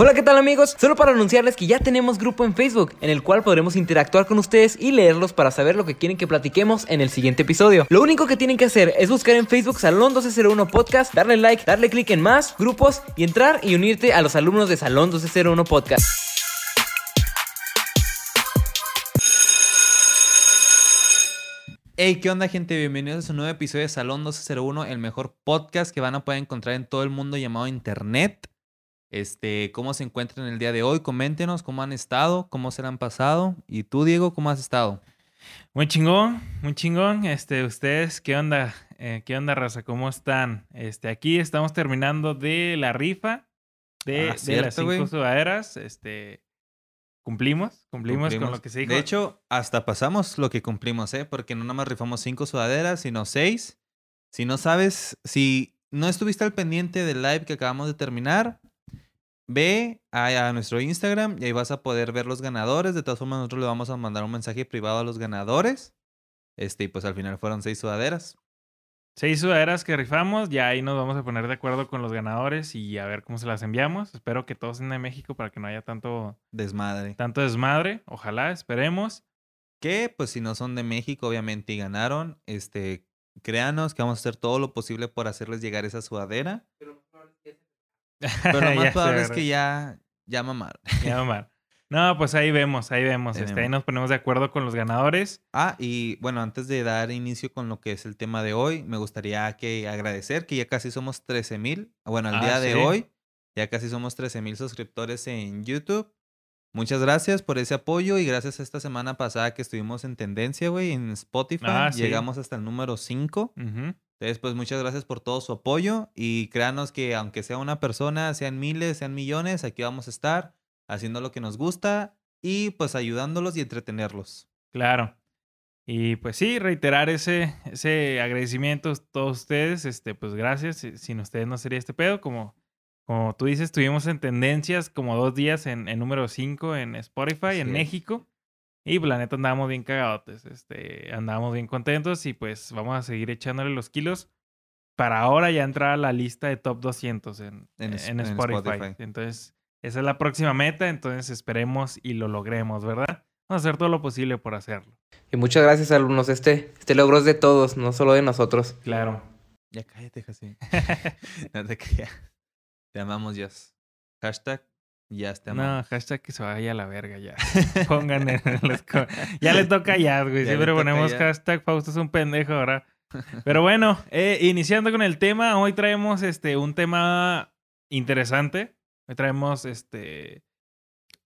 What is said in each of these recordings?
Hola, ¿qué tal amigos? Solo para anunciarles que ya tenemos grupo en Facebook, en el cual podremos interactuar con ustedes y leerlos para saber lo que quieren que platiquemos en el siguiente episodio. Lo único que tienen que hacer es buscar en Facebook Salón 1201 Podcast, darle like, darle clic en más, grupos y entrar y unirte a los alumnos de Salón 1201 Podcast. Hey, ¿qué onda gente? Bienvenidos a su nuevo episodio de Salón 1201, el mejor podcast que van a poder encontrar en todo el mundo llamado Internet. Este, ¿cómo se encuentran el día de hoy? Coméntenos cómo han estado, cómo se han pasado. Y tú, Diego, ¿cómo has estado? Muy chingón, muy chingón. Este, ustedes, ¿qué onda? Eh, ¿Qué onda, raza? ¿Cómo están? Este, aquí estamos terminando de la rifa de, Ah, de cierto, las cinco güey. sudaderas. Este, cumplimos, cumplimos, con Cumplimos. lo que se dijo. De hecho, hasta pasamos lo que cumplimos, ¿eh? Porque no nada más rifamos cinco sudaderas, sino seis. Si no sabes, si no estuviste al pendiente del live que acabamos de terminar, ve a, a nuestro Instagram y ahí vas a poder ver los ganadores. De todas formas, nosotros le vamos a mandar un mensaje privado a los ganadores. Este, y pues al final fueron seis sudaderas. seis sudaderas que rifamos, ya ahí nos vamos a poner de acuerdo con los ganadores y a ver cómo se las enviamos. Espero que todos sean de México para que no haya tanto, Desmadre. tanto desmadre. Ojalá, esperemos. Que, pues, si no son de México, obviamente, y ganaron, este, créanos que vamos a hacer todo lo posible por hacerles llegar esa sudadera. Pero lo más probable es que ya, ya mamaron. Ya, Omar. No, pues ahí vemos, ahí vemos. Ahí Este, ahí nos ponemos de acuerdo con los ganadores. Ah, y bueno, antes de dar inicio con lo que es el tema de hoy, me gustaría que agradecer que ya casi somos 13 mil. Bueno, al Ah, día de hoy, ya casi somos 13 mil suscriptores en YouTube. Muchas gracias por ese apoyo y gracias a esta semana pasada que estuvimos en tendencia, güey, en Spotify. Ah, sí. Llegamos hasta el número 5. Ujú. Entonces, pues muchas gracias por todo su apoyo y créanos que aunque sea una persona, sean miles, sean millones, aquí vamos a estar haciendo lo que nos gusta y pues ayudándolos y entretenerlos. Claro. Y pues sí, reiterar ese, ese agradecimiento a todos ustedes. Este, pues gracias. Si- Sin ustedes no sería este pedo. Como, como tú dices, estuvimos en tendencias como dos días en, en número 5 en Spotify, en. México. Y pues la neta andábamos bien cagadotes. Este, andábamos bien contentos y pues vamos a seguir echándole los kilos. Para ahora ya entrar a la lista de top 200 en, En en, es- en Spotify. Spotify. Entonces, esa es la próxima meta. Entonces esperemos y lo logremos, ¿verdad? Vamos a hacer todo lo posible por hacerlo. Y muchas gracias alumnos, este, este logro es de todos, no solo de nosotros. Claro. Ya cállate, José. no te creas. Te amamos, Jazz. Hashtag Jazz te No, hashtag que se vaya a la verga ya. Pongan en los Ya le toca ya, güey. Ya Siempre ponemos ya. hashtag Fausto es un pendejo ahora. Pero bueno, eh, iniciando con el tema, hoy traemos este un tema interesante. Hoy traemos este.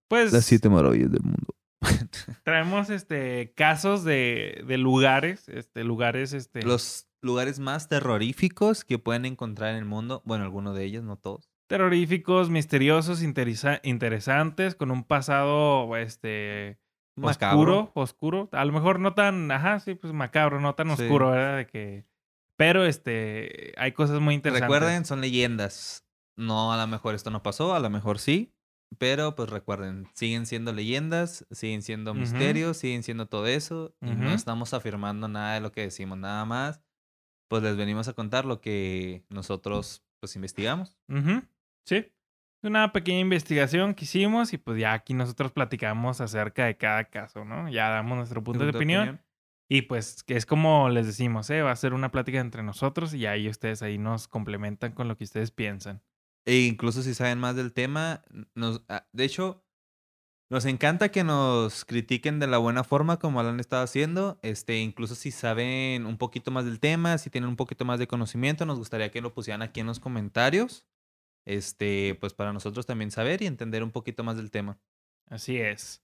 Pues. maravillas del mundo. Traemos este casos de, de lugares. Este, lugares, este. Los lugares más terroríficos que pueden encontrar en el mundo. Bueno, algunos de ellos, no todos. Terroríficos, misteriosos, interesa- interesantes, con un pasado este Macabro. oscuro, oscuro. A lo mejor no tan, ajá, sí, pues macabro, no tan Sí. oscuro, ¿verdad? De que. Pero este, hay cosas muy interesantes. Recuerden, son leyendas. No, a lo mejor esto no pasó, a lo mejor sí. Pero pues recuerden, siguen siendo leyendas, siguen siendo Ujú. misterios, siguen siendo todo eso. Y no estamos afirmando nada de lo que decimos, nada más. Pues les venimos a contar lo que nosotros pues investigamos. Ujú, Sí. Una pequeña investigación que hicimos y pues ya aquí nosotros platicamos acerca de cada caso, ¿no? Ya damos nuestro punto de Punto opinión. Y pues que es como les decimos, ¿eh? Va a ser una plática entre nosotros y ahí ustedes ahí nos complementan con lo que ustedes piensan. E incluso si saben más del tema, nos, ah, de hecho, nos encanta que nos critiquen de la buena forma como lo han estado haciendo. Este, incluso si saben un poquito más del tema, si tienen un poquito más de conocimiento, nos gustaría que lo pusieran aquí en los comentarios. Este, pues para nosotros también saber y entender un poquito más del tema. Así es.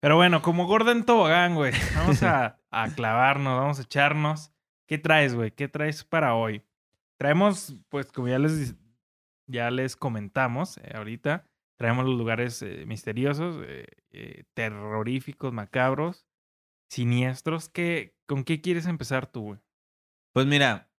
Pero bueno, como Gordon Tobogán, güey, vamos a, a clavarnos, vamos a echarnos. ¿Qué traes, güey? ¿Qué traes para hoy? Traemos, pues como ya les, ya les comentamos eh, ahorita, traemos los lugares eh, misteriosos, eh, terroríficos, macabros, siniestros. ¿Qué, ¿Con qué quieres empezar tú, güey? Pues mira,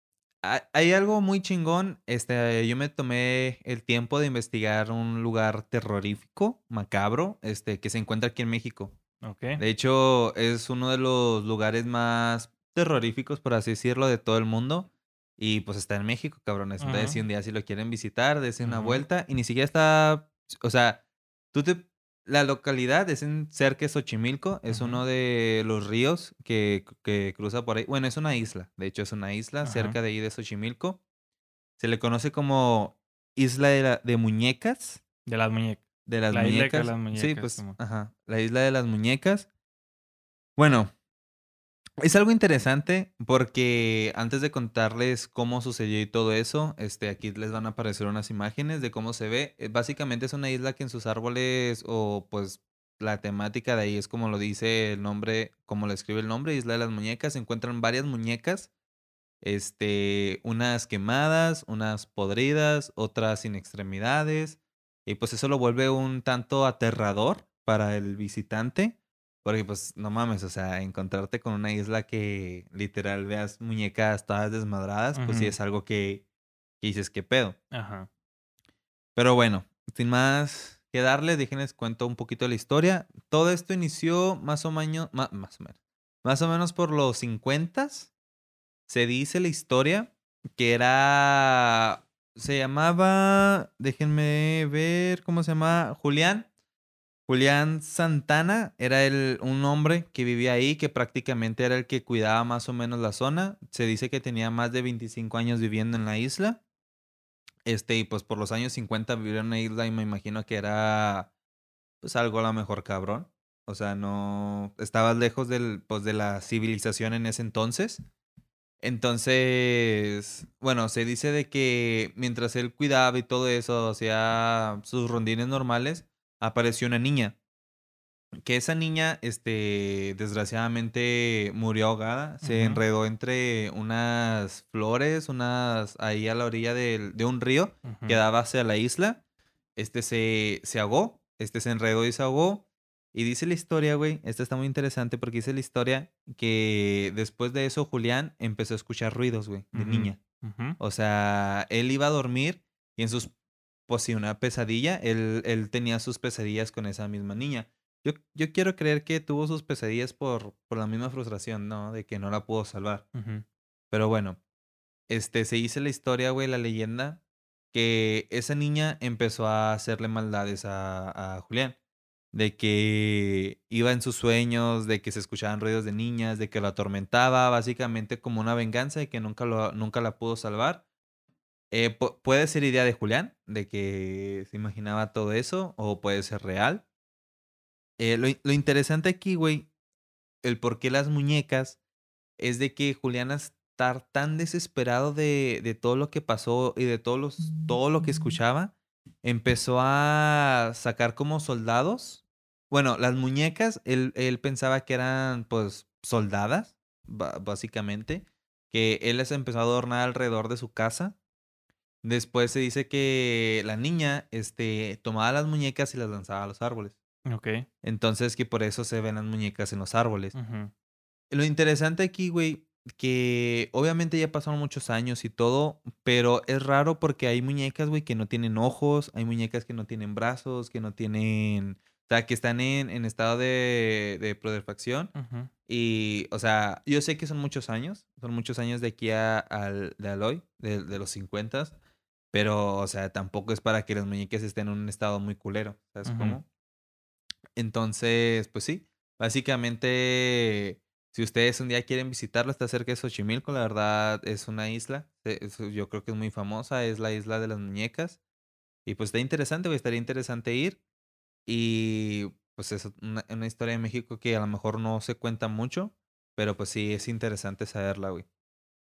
hay algo muy chingón. Este, yo me tomé el tiempo de investigar un lugar terrorífico, macabro, este, que se encuentra aquí en México. Ok. De hecho, es uno de los lugares más terroríficos, por así decirlo, de todo el mundo. Y pues está en México, cabrones. Entonces, si un día si lo quieren visitar, dense una vuelta. Y ni siquiera está O sea, tú te... La localidad es en cerca de Xochimilco, es uno de los ríos que, que cruza por ahí. Bueno, es una isla, de hecho es una isla cerca de ahí de Xochimilco. Se le conoce como Isla de, la- de Muñecas. De las muñecas. De las La isla que muñecas. sí, pues, ajá. La isla de las muñecas. Bueno, es algo interesante porque antes de contarles cómo sucedió y todo eso, este, aquí les van a aparecer unas imágenes de cómo se ve. Eh, Básicamente es una isla que en sus árboles o pues la temática de ahí es como lo dice el nombre, como lo escribe el nombre, Isla de las Muñecas. Se encuentran varias muñecas, este, unas quemadas, unas podridas, otras sin extremidades. Y pues eso lo vuelve un tanto aterrador para el visitante. Porque pues no mames, o sea, encontrarte con una isla que literal veas muñecas todas desmadradas, pues sí es algo que, que dices, ¿qué pedo? Ajá. Pero bueno, sin más que darle, déjenles cuento un poquito de la historia. Todo esto inició más o menos, más o menos, más o menos por los 50 Se dice la historia que era, se llamaba, déjenme ver cómo se llama, Julián. Julián Santana era el, un hombre que vivía ahí, que prácticamente era el que cuidaba más o menos la zona. Se dice que tenía más de 25 años viviendo en la isla. Este, y pues por los años 50 vivir en una isla y me imagino que era pues algo a lo mejor cabrón. O sea, no estabas lejos del, pues, de la civilización en ese entonces. Entonces, bueno, se dice de que mientras él cuidaba y todo eso, hacía sus rondines normales, apareció una niña. Que esa niña, este, desgraciadamente murió ahogada. Se enredó entre unas flores, unas ahí a la orilla del- de un río que daba hacia la isla. Este se, se ahogó, este se enredó y se ahogó. Y dice la historia, güey, esta está muy interesante porque dice la historia que después de eso Julián empezó a escuchar ruidos, güey, de niña. O sea, él iba a dormir y en sus, pues sí, una pesadilla, él, él tenía sus pesadillas con esa misma niña. Yo, yo quiero creer que tuvo sus pesadillas por, por la misma frustración, ¿no? De que no la pudo salvar. Pero bueno, este, se dice la historia, güey, la leyenda, que esa niña empezó a hacerle maldades a, a Julián. De que iba en sus sueños, de que se escuchaban ruidos de niñas, de que lo atormentaba, básicamente como una venganza y que nunca, lo, nunca la pudo salvar. Eh, pu- puede ser idea de Julián, de que se imaginaba todo eso, o puede ser real. Eh, lo, lo interesante aquí, güey, el por qué las muñecas, es de que Julián al estar tan desesperado de, de todo lo que pasó y de todos los, todo lo que escuchaba, empezó a sacar como soldados. Bueno, las muñecas, él, él pensaba que eran pues soldadas, básicamente, que él les empezó a adornar alrededor de su casa. Después se dice que la niña este, tomaba las muñecas y las lanzaba a los árboles. Ok. Entonces que por eso se ven las muñecas en los árboles. Lo interesante aquí, güey, que obviamente ya pasaron muchos años y todo, pero es raro porque hay muñecas, güey, que no tienen ojos, hay muñecas que no tienen brazos, que no tienen, o sea, que están en, en estado de, de putrefacción. Y, o sea, yo sé que son muchos años, son muchos años de aquí a, al, de Aloy, de, de los 50, pero, o sea, tampoco es para que las muñecas estén en un estado muy culero, ¿sabes cómo? Entonces, pues sí, básicamente, si ustedes un día quieren visitarlo, está cerca de Xochimilco, la verdad es una isla, es- yo creo que es muy famosa, es la isla de las muñecas. Y pues está interesante, güey, estaría interesante ir. Y pues es una, una historia de México que a lo mejor no se cuenta mucho, pero pues sí es interesante saberla, güey.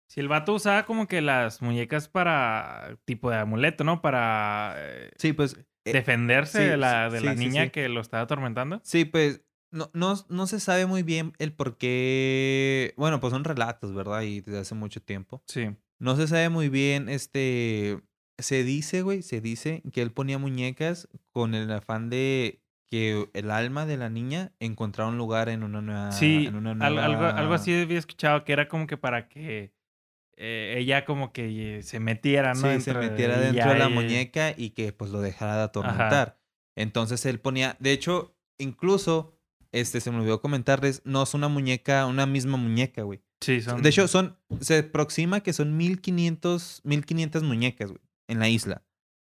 Si el vato usaba como que las muñecas para tipo de amuleto, ¿no? Para eh, Sí, pues... eh, defenderse sí, de la, de sí, la sí, niña que lo estaba atormentando. Sí, pues no, no, no se sabe muy bien el por qué. Bueno, pues son relatos, ¿verdad? Y desde hace mucho tiempo. Sí. No se sabe muy bien, este. Se dice, güey, se dice que él ponía muñecas con el afán de que el alma de la niña encontrara un lugar en una nueva. Sí, en una al- algo, algo nueva- así había escuchado que era como que para que eh, ella como que se metiera, ¿no? Sí, se Dentro de- metiera dentro de la ella- muñeca y que pues lo dejara de atormentar. Entonces él ponía, de hecho, incluso, este, se me olvidó comentarles, no es una muñeca, una misma muñeca, güey. Sí, son... De hecho, son, se aproxima que son 1500, 1500 muñecas, güey, en la isla.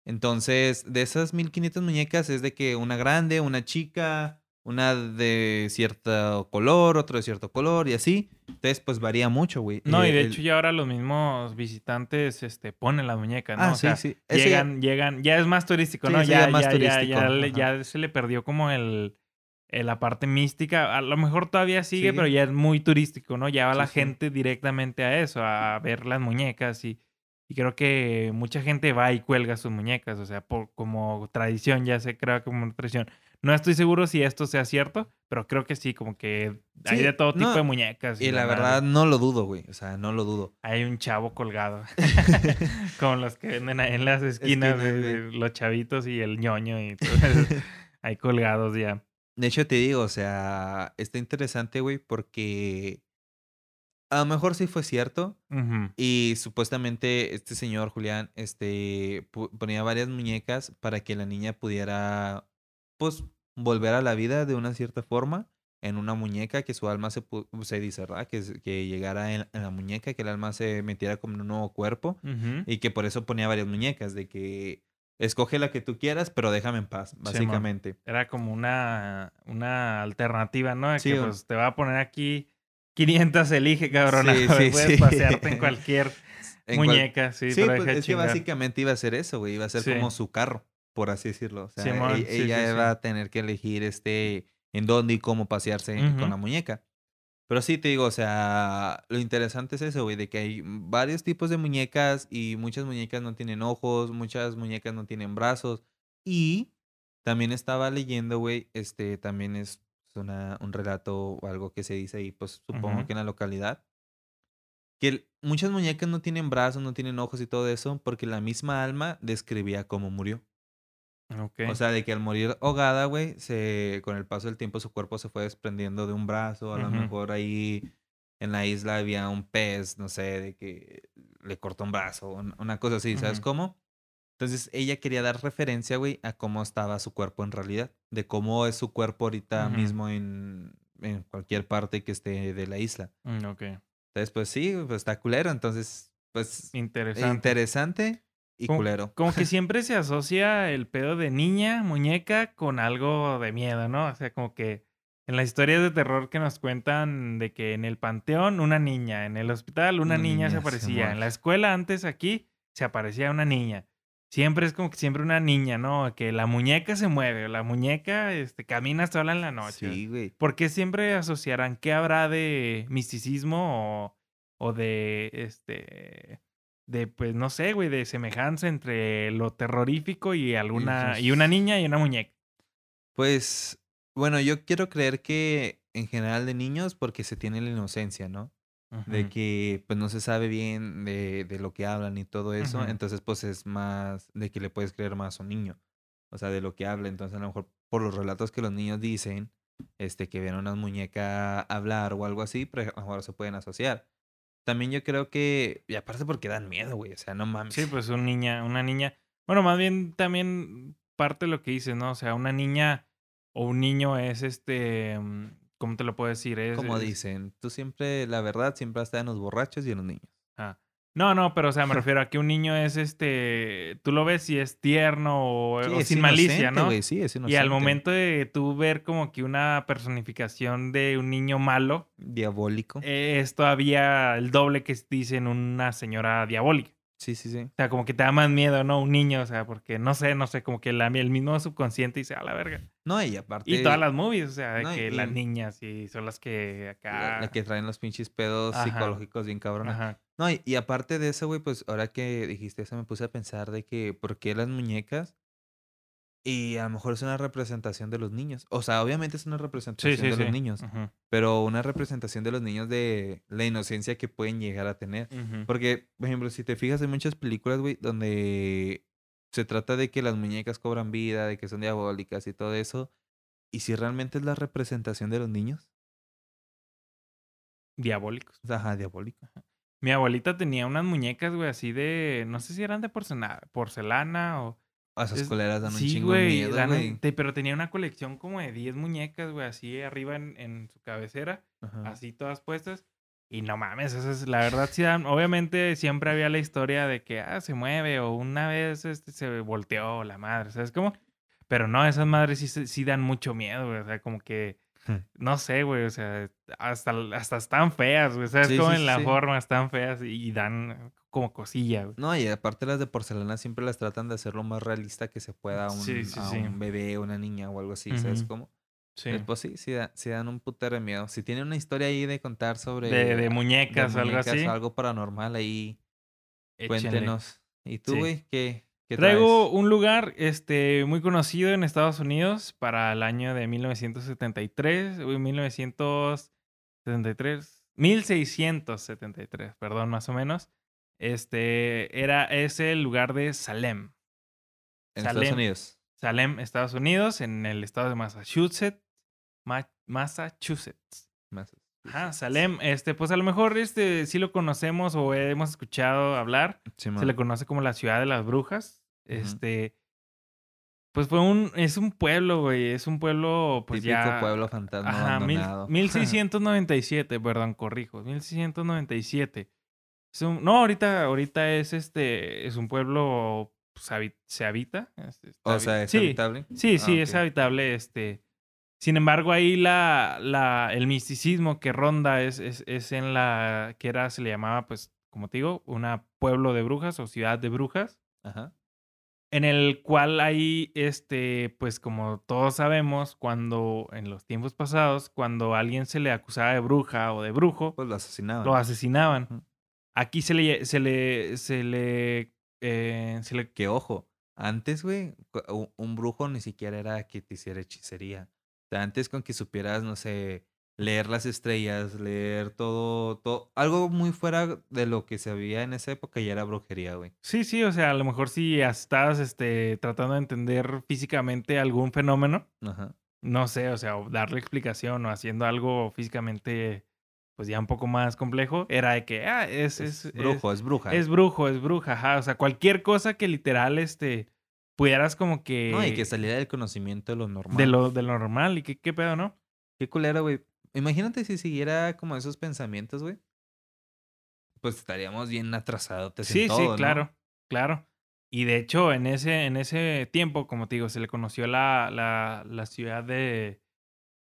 Entonces, de esas 1500 muñecas es de que una grande, una chica, una de cierto color, otro de cierto color y así. Entonces, pues varía mucho, güey. No, y Eh, de el- hecho ya ahora los mismos visitantes este, ponen las muñecas, ¿no? Ah, o sí, sea, sí. Ya- llegan, llegan, ya es más turístico, Sí, ¿no? Ya, ya más ya, turístico, ya, le- ajá. ya se le perdió como el, el- la parte mística. A lo mejor todavía sigue, pero ya es muy turístico, ¿no? Ya va la gente directamente a eso, a ver las muñecas y, y creo que mucha gente va y cuelga sus muñecas, o sea, por, como tradición, ya se crea como tradición. No estoy seguro si esto sea cierto, pero creo que sí, como que hay de todo tipo de muñecas. Y la verdad, no lo dudo, güey. O sea, no lo dudo. Hay un chavo colgado. Como los que venden ahí en las esquinas, de, de los chavitos y el ñoño y todo eso. Ahí colgados ya. De hecho, te digo, o sea, está interesante, güey, porque a lo mejor sí fue cierto. Y supuestamente este señor Julián, este, ponía varias muñecas para que la niña pudiera, pues, volver a la vida de una cierta forma en una muñeca, que su alma se, se dice, ¿verdad? Que, que llegara en, en la muñeca, que el alma se metiera como en un nuevo cuerpo y que por eso ponía varias muñecas, de que escoge la que tú quieras, pero déjame en paz, básicamente. Era como una, una alternativa, ¿no? De Sí, que pues te va a poner aquí 500, elige, cabrón. Sí, sí, Puedes sí. pasearte en cualquier En cual- muñeca, sí, pues, es que básicamente iba a ser eso, güey. Iba a ser como su carro, por así decirlo. O sea, Simón, e- ella iba a tener que elegir este en dónde y cómo pasearse con la muñeca. Pero sí te digo, o sea, lo interesante es eso, güey, de que hay varios tipos de muñecas y muchas muñecas no tienen ojos, muchas muñecas no tienen brazos. Y también estaba leyendo, güey, este también es una, un relato o algo que se dice ahí, pues supongo que en la localidad, que el- muchas muñecas no tienen brazos, no tienen ojos y todo eso, porque la misma alma describía cómo murió. Ok. O sea, de que al morir ahogada, güey, se, con el paso del tiempo su cuerpo se fue desprendiendo de un brazo. A lo mejor ahí en la isla había un pez, no sé, de que le cortó un brazo, un- una cosa así, ¿sabes cómo? Entonces ella quería dar referencia, güey, a cómo estaba su cuerpo en realidad, de cómo es su cuerpo ahorita Ujú. mismo en, en cualquier parte que esté de la isla. Mm, ok. Entonces, pues sí, pues está culero. Entonces, pues Interesante. interesante y Como- culero. Como que siempre se asocia el pedo de niña, muñeca, con algo de miedo, ¿no? O sea, como que en las historias de terror que nos cuentan de que en el panteón una niña, en el hospital una Una niña, se niña, aparecía, en Simón. la escuela antes aquí se aparecía una niña. Siempre es como que siempre una niña, ¿no? Que la muñeca se mueve, o la muñeca este, camina sola en la noche. Sí, güey. ¿Por qué siempre asociarán qué habrá de misticismo o, o de este de pues no sé, güey, de semejanza entre lo terrorífico y alguna y una niña y una muñeca? Pues, bueno, yo quiero creer que en general de niños, porque se tiene la inocencia, ¿no? De que pues no se sabe bien de, de lo que hablan y todo eso. Entonces, pues es más de que le puedes creer más a un niño. O sea, de lo que habla. Entonces, a lo mejor por los relatos que los niños dicen, este, que ven a una muñeca hablar o algo así, pero a lo mejor se pueden asociar. También yo creo que, y aparte porque dan miedo, güey. O sea, no mames. Sí, pues una niña, una niña. Bueno, más bien también parte de lo que dices, ¿no? O sea, una niña o un niño es este, mm, ¿cómo te lo puedo decir? Es, Como es- dicen, tú siempre, la verdad, siempre está en los borrachos y en los niños. Ah. No, no, pero o sea, me refiero a que un niño es este, tú lo ves y es tierno o, Sí, o es sin malicia, inocente, ¿no? güey, sí, es Y al inocente. momento de tú ver como que una personificación de un niño malo, Diabólico. eh, es todavía el doble que dicen una señora diabólica. Sí, sí, sí. O sea, como que te da más miedo, ¿no? Un niño, o sea, porque no sé, no sé, como que la, el mismo subconsciente dice, a la verga. No, y aparte. Y todas las movies, o sea, de no, que y- las niñas y son las que acá... la que traen los pinches pedos Ajá. psicológicos bien cabrones. Ajá. No, y, y aparte de eso, güey, pues ahora que dijiste eso, me puse a pensar de que, ¿por qué las muñecas? Y a lo mejor es una representación de los niños. O sea, obviamente es una Sí, representación sí, de sí. los niños, Ujú, pero una representación de los niños de la inocencia que pueden llegar a tener. Porque, por ejemplo, si te fijas, hay muchas películas, güey, donde se trata de que las muñecas cobran vida, de que son diabólicas y todo eso. ¿Y si realmente es la representación de los niños? Diabólicos. Ajá, diabólico. Mi abuelita tenía unas muñecas, güey, así de. No sé si eran de porcelana, porcelana o. A esas es- coleras dan un chingo de miedo, dan te- pero tenía una colección como de 10 muñecas, güey, así arriba en, en su cabecera, Ajá. así todas puestas. Y no mames, eso es, la verdad, sí obviamente siempre había la historia de que, ah, se mueve o una vez este, se volteó la madre, ¿sabes cómo? Pero no, esas madres sí, sí dan mucho miedo, güey, o sea, como que, Hmm. no sé, güey, o sea, hasta, hasta están feas, güey, ¿sabes Sí, cómo? sí, en la forma están feas y, dan como cosilla, güey. No, y aparte las de porcelana siempre las tratan de hacer lo más realista que se pueda a un, a un bebé, una niña o algo así, ¿sabes Ujú. cómo? Sí. Eh, Pues sí, sí, da- sí dan un putero de miedo. Si tienen una historia ahí de contar sobre... De, de de muñecas o algo así. algo paranormal ahí, cuéntenos. ¿Y tú, Sí. güey? ¿Qué, qué Traigo traes? un lugar este, muy conocido en Estados Unidos para el año de 1973, uy, 1973, 1673, perdón, más o menos. Este era es el lugar de Salem. En Salem. Estados Unidos. Salem, Estados Unidos, en el estado de Massachusetts. Ma- Massachusetts. Ajá, Salem, este, pues a lo mejor este sí lo conocemos o hemos escuchado hablar. Se le conoce como la ciudad de las brujas. Este. Pues fue un. Es un pueblo, güey. Es un pueblo, pues Típico ya. pueblo fantasma Ajá, mil- abandonado. 1697, perdón, corrijo. 1697. Es un- no, ahorita, ahorita es este. Es un pueblo. pues, se habita. o sea, ¿es sí, habitable? Sí, Ah, sí, es habitable. Este. Sin embargo, ahí la, la, el misticismo que ronda es, es, es en la que era, se le llamaba, pues, como te digo, una pueblo de brujas o ciudad de brujas Ajá. en el cual hay, este, pues como todos sabemos, cuando en los tiempos pasados, cuando a alguien se le acusaba de bruja o de brujo, Pues lo asesinaban. lo asesinaban. Aquí se le, se le, se le, eh, se le, Que ojo, antes, güey, un brujo ni siquiera era que te hiciera hechicería. Antes con que supieras, no sé, leer las estrellas, leer todo, todo, algo muy fuera de lo que se había en esa época ya era brujería, güey. sí, sí, o sea, a lo mejor si estás, este, tratando de entender físicamente algún fenómeno, Ajá. no sé, o sea, o darle explicación o haciendo algo físicamente, pues ya un poco más complejo, era de que, ah, es, Es, es, brujo, es, bruja. Es brujo, es bruja, ajá. O sea, cualquier cosa que literal, este, pudieras como que... No, y que saliera del conocimiento de lo normal. De lo, de lo normal. ¿Y qué, qué pedo, no? Qué culero, güey. Imagínate si siguiera como esos pensamientos, güey. Pues estaríamos bien atrasados. Sí, sí, claro, claro. Y de hecho, en ese, en ese tiempo, como te digo, se le conoció la, la, la ciudad de,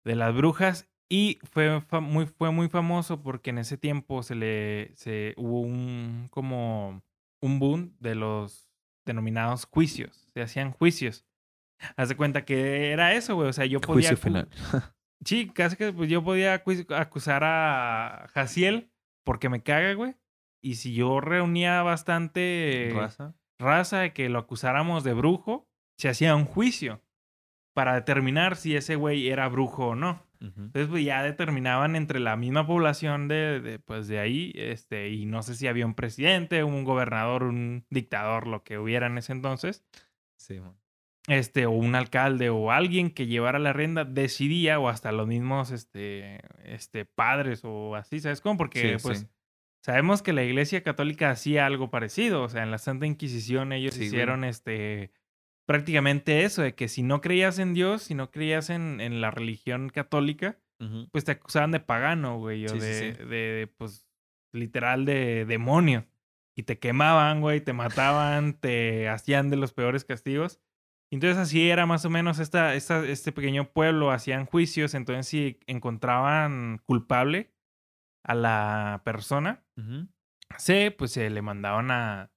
de las brujas y fue, muy, fue muy famoso porque en ese tiempo se le se, hubo un como un boom de los denominados juicios. Se hacían juicios. Haz de cuenta que era eso, güey. O sea, yo podía. Juicio final. Sí, casi que pues, yo podía acu- acusar a Jaciel porque me caga, güey. Y si yo reunía bastante Raza. raza de que lo acusáramos de brujo, se hacía un juicio para determinar si ese güey era brujo o no. Entonces, pues ya determinaban entre la misma población de, de, pues, de ahí, este, y no sé si había un presidente, un gobernador, un dictador, lo que hubiera en ese entonces, Sí, man. este, o un alcalde o alguien que llevara la rienda, decidía, o hasta los mismos, este, este, padres o así, ¿sabes cómo? Porque, Sí, pues, sí. sabemos que la iglesia católica hacía algo parecido, o sea, en la Santa Inquisición ellos Sí, güey. hicieron, este, prácticamente eso, de que si no creías en Dios, si no creías en, en la religión católica, pues te acusaban de pagano, güey, o de, de, pues, literal de demonio. Y te quemaban, güey, te mataban, te hacían de los peores castigos. Entonces así era más o menos esta, esta, este pequeño pueblo, hacían juicios, entonces si encontraban culpable a la persona, Ujú. se, pues se le mandaban a,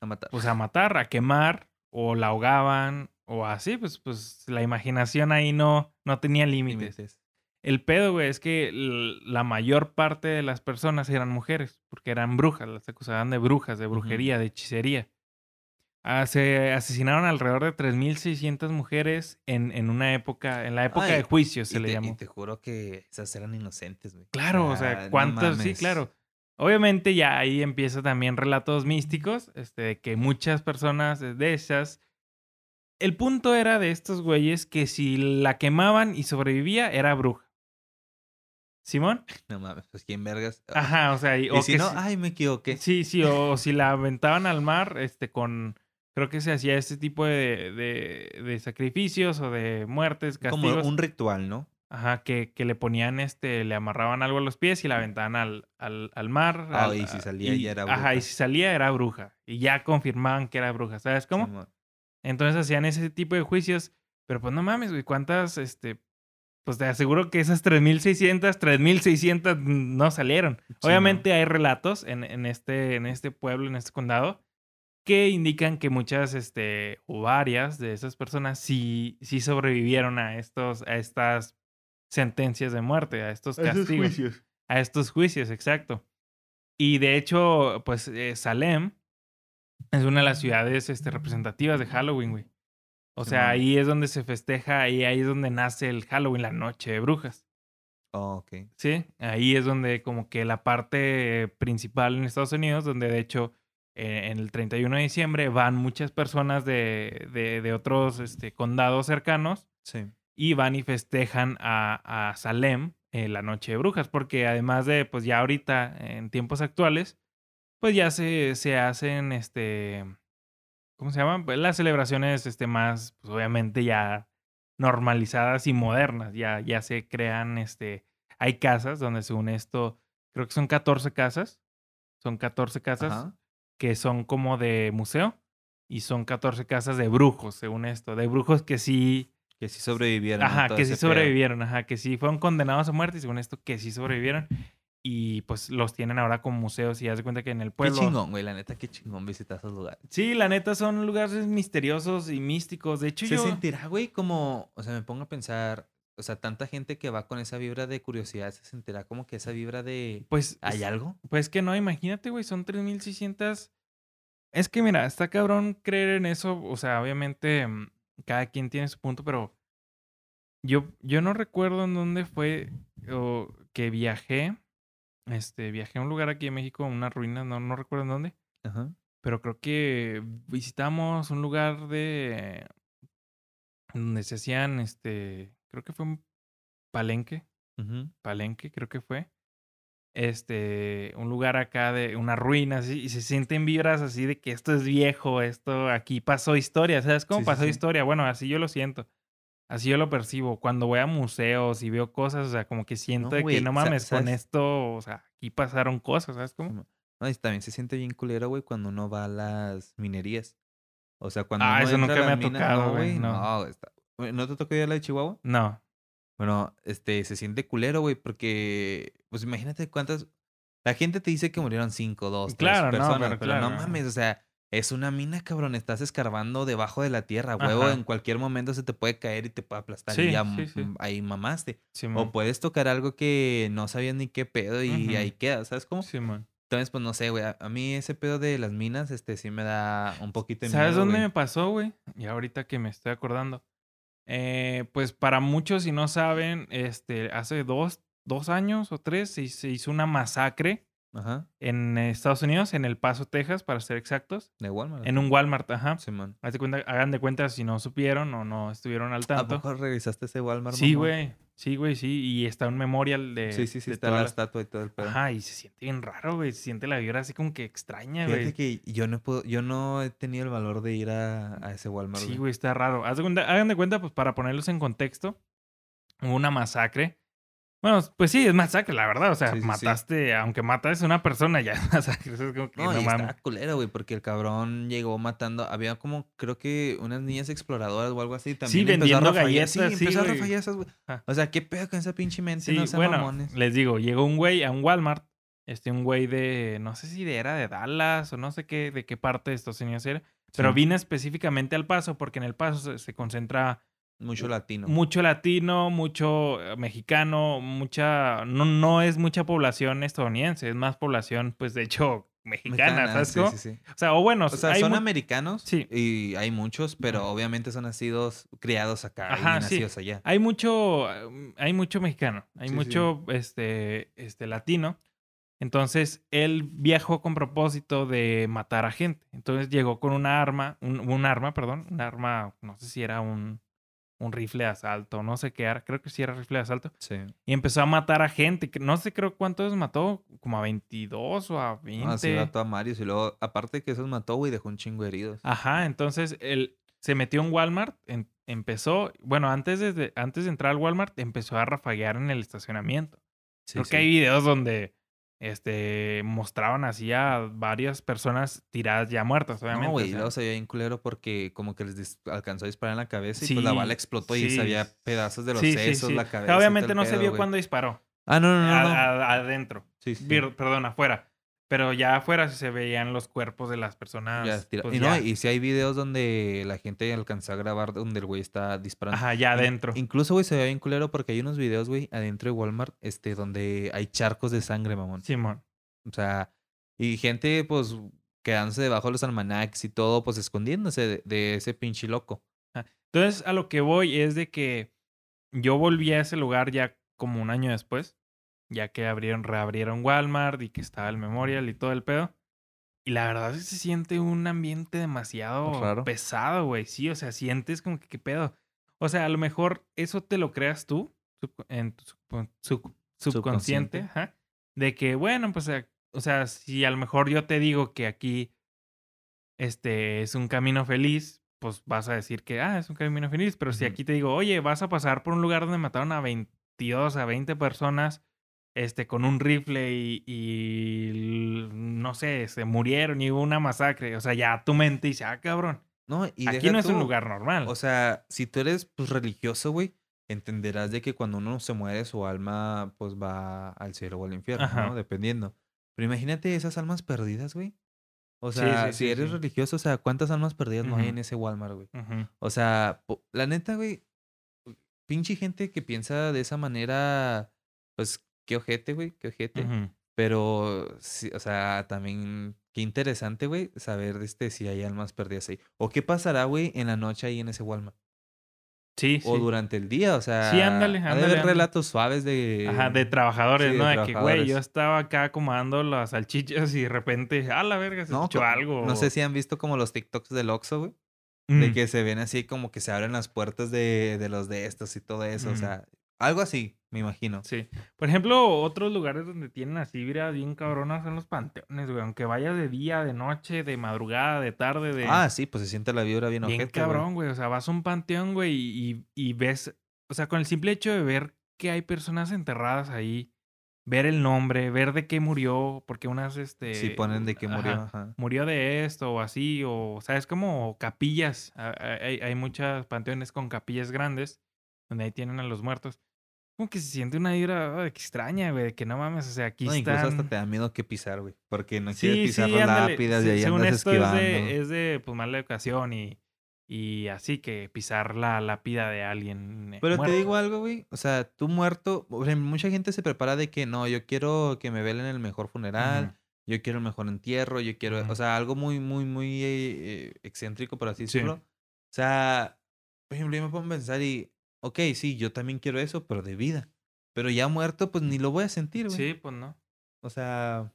A matar. pues a matar, a quemar, o la ahogaban, o así, pues, pues la imaginación ahí no, no tenía límites. Límites. El pedo, güey, es que la mayor parte de las personas eran mujeres, porque eran brujas, las acusaban de brujas, de brujería, de hechicería. Ah, se asesinaron alrededor de 3.600 mujeres en, en una época, en la época Ay, de juicios se le te, y llamó. te juro que esas eran inocentes, güey. Claro, o sea, no ¿cuántas? sí, claro. Obviamente ya ahí empieza también relatos místicos, este, de que muchas personas de esas... El punto era de estos güeyes que si la quemaban y sobrevivía, era bruja. ¿Simón? No mames, pues quién vergas. Ajá, o sea, y, Y o si que no, si- ay, me equivoqué. Sí, sí, o, si la aventaban al mar, este, con... Creo que se hacía este tipo de, de, de sacrificios o de muertes, castigos. Como un ritual, ¿no? Ajá, que, que le ponían este, le amarraban algo a los pies y la aventaban al, al, al mar. Ah, al- y si salía ya era Ajá, bruja. y si salía era bruja. Y ya confirmaban que era bruja, ¿sabes cómo? Entonces hacían ese tipo de juicios, pero pues no mames, güey, ¿cuántas, este, pues te aseguro que esas 3.600, 3.600 no salieron. Sí, Obviamente hay relatos en, en, este, en este pueblo, en este condado, que indican que muchas, este, o varias de esas personas sí, sí sobrevivieron a estos, a estas sentencias de muerte, a estos castigos. A estos juicios, exacto. Y de hecho, pues eh, Salem es una de las ciudades este, representativas de Halloween, güey. O sea, ahí es donde se festeja y ahí es donde nace el Halloween, la noche de brujas. Oh, ok. Sí, ahí es donde como que la parte principal en Estados Unidos, donde de hecho eh, en el 31 de diciembre van muchas personas de, de, de otros este, condados cercanos Sí. y van y festejan a, a Salem eh, la noche de brujas, porque además de, pues ya ahorita, en tiempos actuales, pues ya se, se hacen, este, ¿cómo se llaman? Pues las celebraciones, este, más, pues obviamente ya normalizadas y modernas, ya, ya se crean, este, hay casas donde según esto, creo que son 14 casas, son 14 casas Ajá. que son como de museo y son 14 casas de brujos, según esto, de brujos que sí Que sí sobrevivieron. Ajá, que sí sobrevivieron, ajá, que sí fueron condenados a muerte y según esto que sí sobrevivieron. Y pues los tienen ahora como museos y haz de cuenta que en el Qué pueblo. chingón, güey. La neta, qué chingón visitar esos lugares. Sí, la neta son lugares misteriosos y místicos. De hecho, Se yo. sentirá, güey, como, o sea, me pongo a pensar, o sea, tanta gente que va con esa vibra de curiosidad, se sentirá como que esa vibra de, Pues. ¿hay algo? Pues que no, imagínate, güey, son 3600. Es que mira, está cabrón creer en eso. O sea, obviamente, mm, cada quien tiene su punto, pero. Yo, yo no recuerdo en dónde fue o que viajé. Este, viajé a un lugar aquí en México, una ruina, no, no recuerdo en dónde. Ajá. Pero creo que visitamos un lugar de. donde se hacían, este. Creo que fue un palenque. Palenque, creo que fue. Este. Un lugar acá de. Una ruina, así. Y se sienten vibras así de que esto es viejo, esto aquí pasó historia. ¿Sabes cómo Sí, pasó sí. historia? Bueno, así yo lo siento. Así yo lo percibo. Cuando voy a museos y veo cosas, o sea, como que siento de que no mames, con esto, o sea, aquí pasaron cosas, ¿sabes cómo? No, y también se siente bien culero, güey, cuando uno va a las minerías. O sea, cuando Ah, uno eso nunca me ha minas- tocado, no, güey, no. No, está- güey, ¿no te tocó ir a la de Chihuahua? No. Bueno, este, se siente culero, güey, porque, pues imagínate cuántas... La gente te dice que murieron cinco, dos, tres Claro, no, personas, pero pero, no mames, o sea, es una mina, cabrón, estás escarbando debajo de la tierra, huevo, Ajá. en cualquier momento se te puede caer y te puede aplastar Sí, y ya sí, sí. ahí mamaste. O puedes tocar algo que no sabías ni qué pedo y ahí queda, ¿sabes cómo? Simón. Entonces, pues no sé, güey, a, mí ese pedo de las minas, este, sí me da un poquito de ¿Sabes miedo, dónde me pasó, güey? Y ahorita que me estoy acordando. Eh, pues para muchos, si no saben, este, hace dos, dos años o tres se, se hizo una masacre Ajá, en Estados Unidos, en El Paso, Texas, para ser exactos. de Walmart. En un Walmart, ajá. Simón. Haz de cuenta- hagan de cuenta si no supieron o no estuvieron al ¿A tanto. poco revisaste ese Walmart? Sí, güey. Sí, güey, sí. Y está un memorial de. Sí, sí, sí, está la estatua y todo el pedo. Ajá, y se siente bien raro, güey. Se siente la vibra así como que extraña, Fíjate güey. que yo no puedo, yo no he tenido el valor de ir a, a ese Walmart. Sí, güey, está raro. Haz de cuenta- hagan de cuenta, pues para ponerlos en contexto, hubo una masacre. Bueno, pues sí, es masacre, la verdad. O sea, Sí, sí, sí. mataste, aunque matas a una persona, ya es masacre. Es como que No, no, y mames. está culero, güey, porque el cabrón llegó matando. Había como, creo que unas niñas exploradoras o algo así. También a vendiendo galletas, Sí, sí, empezó a güey. esas, güey. O sea, ¿qué pedo con esa pinche mente? Sí, no bueno, mamones. les digo, llegó un güey a un Walmart. Este, un güey de, no sé si de, era de Dallas o no sé qué, de qué parte de Estados Unidos era. Pero Sí. vine específicamente al Paso porque en el Paso se, se concentra Mucho latino. mucho latino, mucho eh, mexicano, mucha, no, no es mucha población estadounidense, es más población, pues de hecho, mexicana, Mexicana, ¿sabes sí, sí, sí. O sea, o bueno, O sea, hay son americanos Sí. y hay muchos, pero obviamente son nacidos, criados acá Ajá, y sí. nacidos allá. hay mucho, eh, hay mucho mexicano, hay sí. mucho, este, este, latino. Entonces, él viajó con propósito de matar a gente. Entonces llegó con una arma, un, un arma, perdón, un arma, no sé si era un, un rifle de asalto, no sé qué era, creo que sí era rifle de asalto. Sí. Y empezó a matar a gente. No sé, creo cuántos mató. Como a 22 o a 20. No, sí mató a Marius y luego, aparte que esos mató, güey, dejó un chingo de heridos. Ajá, entonces él se metió en Walmart, en- empezó, bueno, antes de, antes de entrar al Walmart, empezó a rafaguear en el estacionamiento. Sí, Creo sí. que hay videos donde este, mostraban así a varias personas tiradas ya muertas, obviamente. No, güey, y sea. luego se veía bien culero porque como que les alcanzó a disparar en la cabeza y Sí, pues la bala explotó y se veía pedazos de los Sí, sesos, la O sea, cabeza. y obviamente no se vio cuando disparó. Ah, no, no, no. a- no. a- adentro. Sí, Perdón, afuera. Pero ya afuera sí se veían los cuerpos de las personas. Ya, pues, y no, y si hay videos donde la gente alcanzó a grabar donde el güey está disparando. Ajá, ya adentro. Incluso, güey, se ve bien culero porque hay unos videos, güey, adentro de Walmart, este, donde hay charcos de sangre, mamón. Simón. O sea, y gente, pues, quedándose debajo de los almanaques y todo, pues, escondiéndose de, de ese pinche loco. Entonces, a lo que voy es de que yo volví a ese lugar ya como un año después, ya que abrieron, reabrieron Walmart y que estaba el Memorial y todo el pedo. Y la verdad es que se siente un ambiente demasiado Raro. pesado, güey. Sí, o sea, sientes como que qué pedo. O sea, a lo mejor eso te lo creas tú en tu sub- subconsciente, Subconsciente. ajá, de que, bueno, pues, eh, o sea, si a lo mejor yo te digo que aquí este es un camino feliz, pues vas a decir que, ah, es un camino feliz. Pero si aquí te digo, oye, vas a pasar por un lugar donde mataron a 22, a 20 personas, este, con un rifle y, y no sé, se murieron y hubo una masacre. O sea, ya tu mente dice, ah, cabrón, No, y aquí no es un lugar normal. O sea, si tú eres, pues, religioso, güey, entenderás de que cuando uno se muere, su alma, pues, va al cielo o al infierno, Ajá. ¿no? Dependiendo. Pero imagínate esas almas perdidas, güey. O sea, sí, si sí, eres religioso, o sea, ¿cuántas almas perdidas no hay en ese Walmart, güey? O sea, la neta, güey, pinche gente que piensa de esa manera, pues, qué ojete, güey, qué ojete. Pero, sí, o sea, también, qué interesante, güey, saber este, si hay almas perdidas ahí. O qué pasará, güey, en la noche ahí en ese Walmart. Sí, O sí. durante el día, o sea. ándale, ha de ándale, haber ándale. relatos suaves de. Ajá, de trabajadores, sí, ¿no? De que, güey, yo estaba acá acomodando las salchichas y de repente, ah, la verga, se No, escuchó algo. No sé si han visto como los TikToks del Oxxo, güey. De Mm. que se ven así como que se abren las puertas de, de los de estos y todo eso. O sea, algo así, me imagino. Sí. Por ejemplo, otros lugares donde tienen así vibras bien cabronas son los panteones, güey. Aunque vayas de día, de noche, de madrugada, de tarde, de... Ah, sí, pues se siente la vibra bien, bien güey. cabrón, güey. O sea, vas a un panteón, güey, y, y ves... O sea, con el simple hecho de ver que hay personas enterradas ahí, ver el nombre, ver de qué murió, porque unas, este... Sí, ponen de que murió. ajá, Ajá. murió de esto o así, o, o sea, es como capillas. a- Hay, hay muchas panteones con capillas grandes donde ahí tienen a los muertos. Como que se siente una vibra extraña, güey, que no mames, o sea, aquí No, incluso están... hasta te da miedo que pisar, güey. Porque no Sí, quieres pisar sí, las ándale. lápidas y Se- ahí según andas esto es esquivando. de, es de, pues, mala educación y, y así que pisar la lápida de alguien eh, Pero muerto. te digo algo, güey. O sea, tú muerto. mucha gente se prepara de que no, yo quiero que me velen el mejor funeral. Yo quiero el mejor entierro. Yo quiero. O sea, algo muy, muy, muy eh, eh, excéntrico, por así Sí. decirlo. O sea, por ejemplo, yo me pongo a pensar y. Ok, sí, yo también quiero eso, pero de vida. Pero ya muerto, pues ni lo voy a sentir, güey. Sí, pues no. O sea.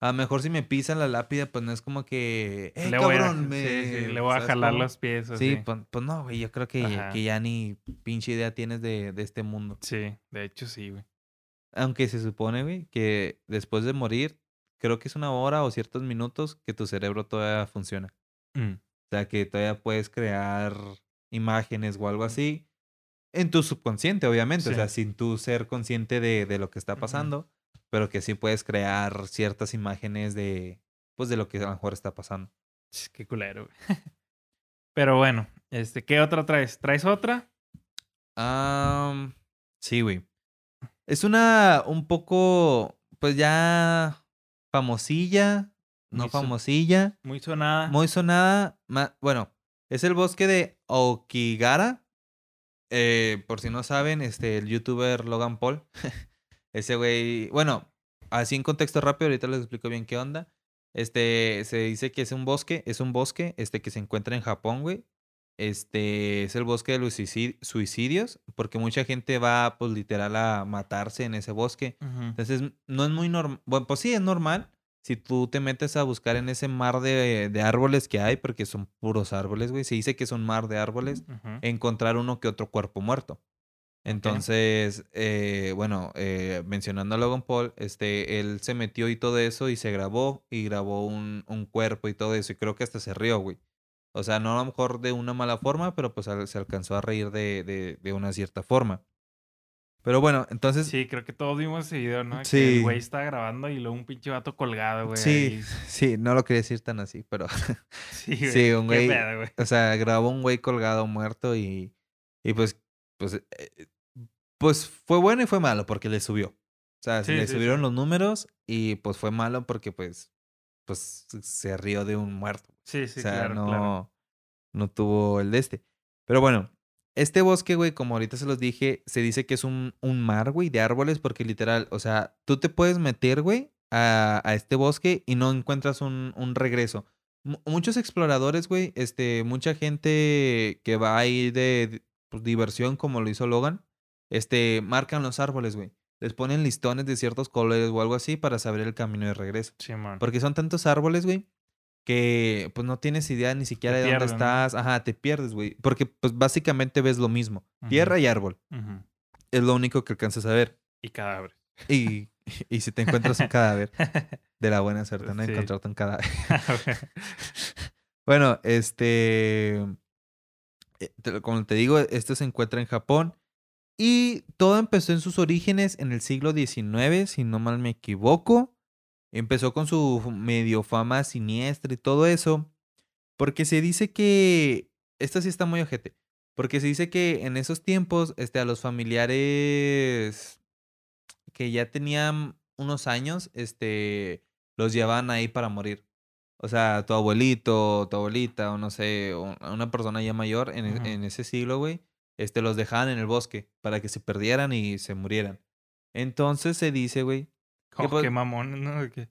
A lo mejor si me pisan la lápida, pues no es como que. ¡Eh, le voy a, cabrón! sí, me... sí, le voy a ¿sabes jalar cómo? los pies. Sí, así. pues, pues no, güey. Yo creo que, que ya ni pinche idea tienes de, de este mundo. Sí, de hecho sí, güey. Aunque se supone, güey, que después de morir, creo que es una hora o ciertos minutos que tu cerebro todavía funciona. Mm. O sea, que todavía puedes crear imágenes o algo así. En tu subconsciente, obviamente. O sea, sin tú ser consciente de, de lo que está pasando. Pero que sí puedes crear ciertas imágenes de, pues, de lo que a lo mejor está pasando. Qué culero, güey. Pero bueno, este, ¿qué otra traes? ¿Traes otra? Sí, güey. Es una un poco, pues ya famosilla, no Muy famosilla, Muy sonada. muy sonada. bueno, es el bosque de Aokigara. Eh, por si no saben, este, el youtuber Logan Paul. Ese güey, bueno, así en contexto rápido, ahorita les explico bien qué onda. Este, se dice que es un bosque, es un bosque, este, que se encuentra en Japón, güey. Este, es el bosque de los suicid- suicidios, porque mucha gente va, pues, literal a matarse en ese bosque. Entonces, no es muy normal. Bueno, pues sí, es normal si tú te metes a buscar en ese mar de, de árboles que hay, porque son puros árboles, güey. Se dice que es un mar de árboles, encontrar uno que otro cuerpo muerto. Entonces, eh, bueno, eh, mencionando a Logan Paul, este, él se metió y todo eso y se grabó y grabó un, un cuerpo y todo eso y creo que hasta se rió, güey. O sea, no a lo mejor de una mala forma, pero pues se alcanzó a reír de, de, de una cierta forma. Pero bueno, entonces... Sí, creo que todos vimos ese video, ¿no? Que Sí. el güey está grabando y luego un pinche vato colgado, güey. Sí, ahí. sí, no lo quería decir tan así, pero... Sí, güey. Sí, un güey- pedo, güey. O sea, grabó un güey colgado muerto y, y pues, pues, eh, pues fue bueno y fue malo porque le subió. O sea, Sí, le sí, subieron los números y pues fue malo porque pues, pues se rió de un muerto. Sí, sí, o sea, claro, no, claro. no tuvo el de este. Pero bueno, este bosque, güey, como ahorita se los dije, se dice que es un, un mar, güey, de árboles porque literal, o sea, tú te puedes meter, güey, a, a este bosque y no encuentras un, un regreso. Mu- muchos exploradores, güey, este, mucha gente que va ahí de, de, pues, diversión, como lo hizo Logan, este, marcan los árboles, güey. Les ponen listones de ciertos colores o algo así para saber el camino de regreso. Sí, man. Porque son tantos árboles, güey, que pues no tienes idea ni siquiera Te de dónde estás. Ajá, te pierdes, güey. Porque pues básicamente ves lo mismo. Tierra y árbol. Es lo único que alcanzas a ver. Y cadáveres. Y, y si te encuentras un cadáver, de la buena suerte, ¿no? Sí. Encontrarte un cadáver. Bueno, este... eh, Como te digo, esto se encuentra en Japón. Y todo empezó en sus orígenes en el siglo XIX, si no mal me equivoco. Empezó con su medio fama siniestra y todo eso. Porque se dice que... Esto sí está muy ojete. Porque se dice que en esos tiempos, este, a los familiares que ya tenían unos años, este, los llevaban ahí para morir. O sea, tu abuelito, tu abuelita, o no sé, una persona ya mayor en, e- en ese siglo, güey, este, los dejaban en el bosque para que se perdieran y se murieran. Entonces se dice, güey, Oh, pues- qué mamón, ¿no? Que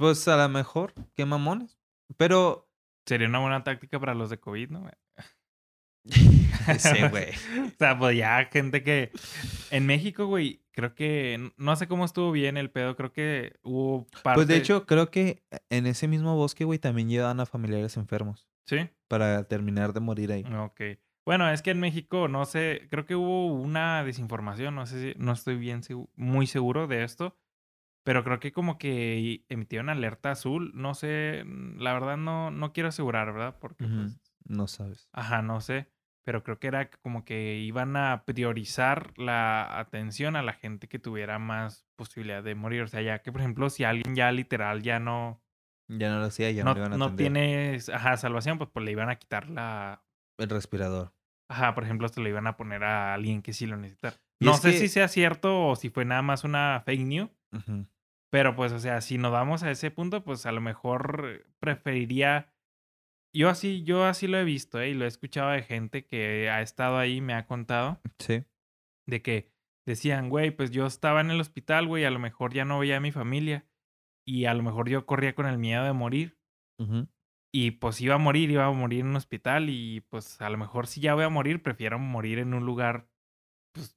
pues a lo mejor, qué mamones. Pero, Sería una buena táctica para los de COVID, ¿no? sí, güey. o sea, pues ya gente que... En México, güey, creo que... No sé cómo estuvo bien el pedo. Creo que hubo parte... Pues de hecho, creo que en ese mismo bosque, güey, también llevaban a familiares enfermos Sí. para terminar de morir ahí. Ok. Bueno, es que en México, no sé, creo que hubo una desinformación, no sé si, no estoy bien muy seguro de esto, pero creo que como que emitieron alerta azul, no sé, mm, la verdad no, no quiero asegurar, ¿verdad? Porque, pues, No sabes. ajá, no sé, pero creo que era como que iban a priorizar la atención a la gente que tuviera más posibilidad de morir, o sea, ya que, por ejemplo, si alguien ya literal ya no, Ya no lo hacía, ya no, no, le iban a no atender. tiene, ajá, salvación, pues, pues le iban a quitar la, El respirador. Ajá, por ejemplo, se lo iban a poner a alguien que sí lo necesitara. Y No sé que- si sea cierto o si fue nada más una fake news, Ujú. Pero pues, o sea, si nos vamos a ese punto, pues a lo mejor preferiría. Yo así, yo así lo he visto, ¿eh? y lo he escuchado de gente que ha estado ahí y me ha contado Sí. de que decían, güey, pues yo estaba en el hospital, güey, a lo mejor ya no veía a mi familia y a lo mejor yo corría con el miedo de morir y pues iba a morir, iba a morir en un hospital y pues a lo mejor si ya voy a morir, prefiero morir en un lugar, pues,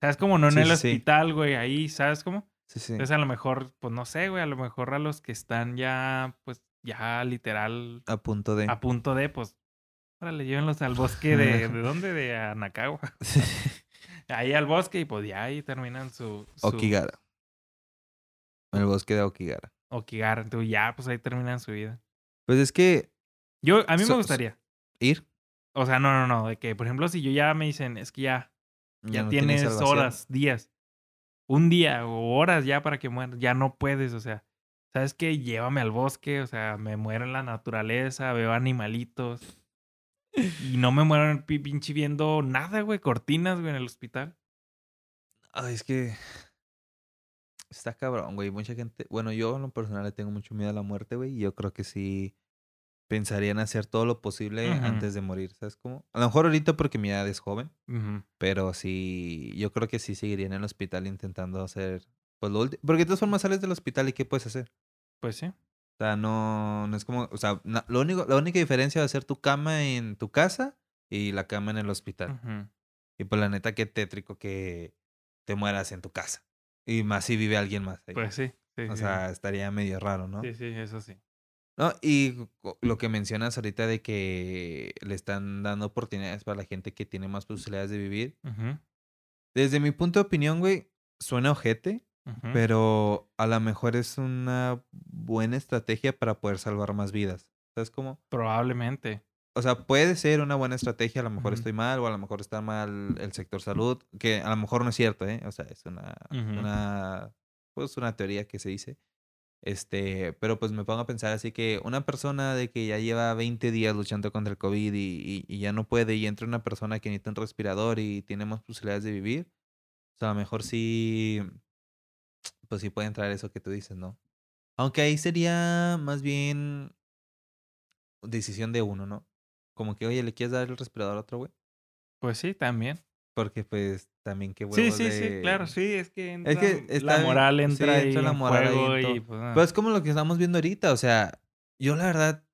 ¿sabes cómo? No en Sí, el sí. hospital, güey, ahí, ¿sabes cómo? Sí, sí. Entonces a lo mejor, pues no sé, güey, a lo mejor a los que están ya, pues ya literal A punto de. a punto de, pues, órale, llévenlos al bosque de, ¿de dónde? De Anacagua. Ahí al bosque y pues ya ahí terminan su... su Okigara. El bosque de Okigara. Okigara, entonces ya, pues ahí terminan su vida. Pues es que Yo, a mí So- me gustaría. ir. O sea, no, no, no. De que, por ejemplo, si yo ya me dicen, es que ya, ya, no tienes horas, días, un día o horas ya para que mueras, ya no puedes, o sea, ¿sabes qué? Llévame al bosque, o sea, me muero en la naturaleza, veo animalitos y no me muero en pi- pinche viendo nada, güey, cortinas, güey, en el hospital. Ay, es que. Está cabrón, güey. Mucha gente. Bueno, yo en lo personal le tengo mucho miedo a la muerte, güey. Y yo creo que sí pensaría en hacer todo lo posible antes de morir, ¿sabes cómo? A lo mejor ahorita porque mi edad es joven. Pero sí. Yo creo que sí seguiría en el hospital intentando hacer. Pues lo último. Porque de todas formas sales del hospital y ¿qué puedes hacer? Pues sí. O sea, no, no es como, o sea, lo único, la única diferencia va a ser tu cama en tu casa y la cama en el hospital. Y pues la neta, qué tétrico que te mueras en tu casa. Y más si vive alguien más ahí. Pues sí. sí, o sí, sea, estaría medio raro, ¿no? sí, sí, eso sí. No, y lo que mencionas ahorita de que le están dando oportunidades para la gente que tiene más posibilidades de vivir. Desde mi punto de opinión, güey, suena ojete, pero a lo mejor es una buena estrategia para poder salvar más vidas. ¿Sabes cómo? Probablemente. O sea, puede ser una buena estrategia, a lo mejor estoy mal, o a lo mejor está mal el sector salud, que a lo mejor no es cierto, ¿eh? O sea, es una, una, pues una teoría que se dice. Este, pero pues me pongo a pensar así que una persona de que ya lleva 20 días luchando contra el COVID y, y- y ya no puede, y entra una persona que necesita un respirador y tiene más posibilidades de vivir, o sea, a lo mejor sí, pues sí puede entrar eso que tú dices, ¿no? Aunque ahí sería más bien decisión de uno, ¿no? Como que, oye, ¿le quieres dar el respirador a otro güey? Pues sí, también. Porque pues también qué Sí, huevos sí, sí, de- claro, sí, es que, entra, que está la moral sí, entra ahí entra la moral ahí juego y pues... ah. Pero es como lo que estamos viendo ahorita, o sea, yo la verdad,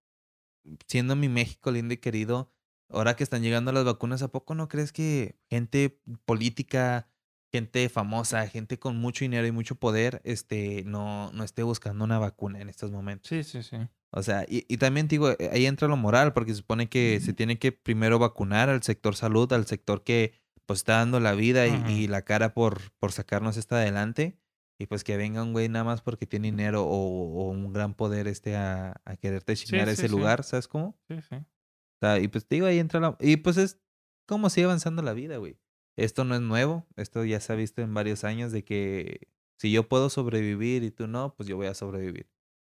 siendo mi México lindo y querido, ahora que están llegando las vacunas, ¿a poco no crees que gente política, gente famosa, gente con mucho dinero y mucho poder, este, no, no esté buscando una vacuna en estos momentos? Sí, sí, sí. O sea, y, y también digo, eh, ahí entra lo moral, porque se supone que se tiene que primero vacunar al sector salud, al sector que pues está dando la vida y, la cara por, por sacarnos esta adelante. Y pues que venga un güey nada más porque tiene dinero o, o un gran poder este a, a quererte chingar sí, ese sí. lugar, ¿sabes cómo? Sí, sí. O sea, y pues te digo, ahí entra la... Y pues es como sigue avanzando la vida, güey. Esto no es nuevo, esto ya se ha visto en varios años de que si yo puedo sobrevivir y tú no, pues yo voy a sobrevivir.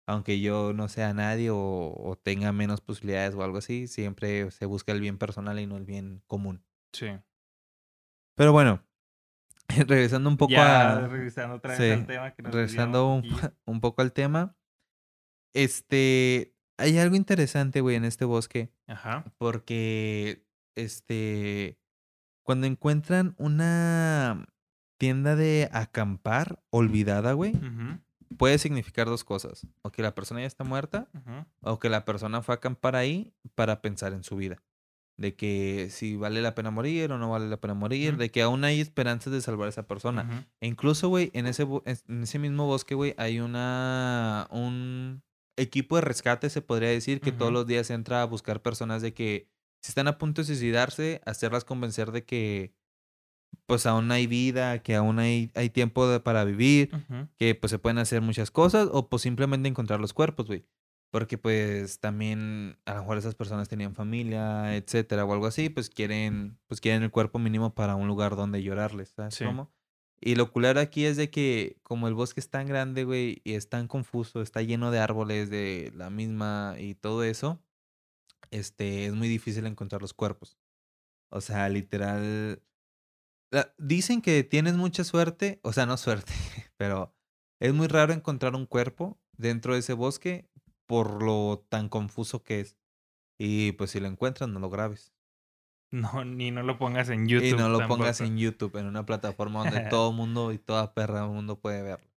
Aunque yo no sea nadie o, o tenga menos posibilidades o algo así, siempre se busca el bien personal y no el bien común. Sí. Pero bueno, regresando un poco ya a... regresando otra vez sí, al tema que nos regresando un, poco al tema. Este, hay algo interesante, güey, en este bosque. Ajá. Porque, este, cuando encuentran una tienda de acampar olvidada, güey, puede significar dos cosas. O que la persona ya está muerta, o que la persona fue a acampar ahí para pensar en su vida. De que si vale la pena morir o no vale la pena morir, de que aún hay esperanzas de salvar a esa persona. E incluso, güey, en ese, en ese mismo bosque, güey, hay una, un equipo de rescate, se podría decir, que todos los días entra a buscar personas de que si están a punto de suicidarse, hacerlas convencer de que pues aún hay vida, que aún hay, hay tiempo de- para vivir, que pues se pueden hacer muchas cosas o pues simplemente encontrar los cuerpos, güey. Porque pues también a lo mejor esas personas tenían familia, etcétera, o algo así, pues quieren, pues quieren el cuerpo mínimo para un lugar donde llorarles, ¿sabes Sí. cómo? Y lo culero aquí es de que como el bosque es tan grande, güey, y es tan confuso, está lleno de árboles de la misma y todo eso, este, es muy difícil encontrar los cuerpos. O sea, literal, la- dicen que tienes mucha suerte, o sea, no suerte, pero es muy raro encontrar un cuerpo dentro de ese bosque por lo tan confuso que es. Y pues si lo encuentras, no lo grabes. No, ni no lo pongas en YouTube. y no lo pongas en YouTube, en una plataforma donde todo mundo y toda perra del mundo puede verlo.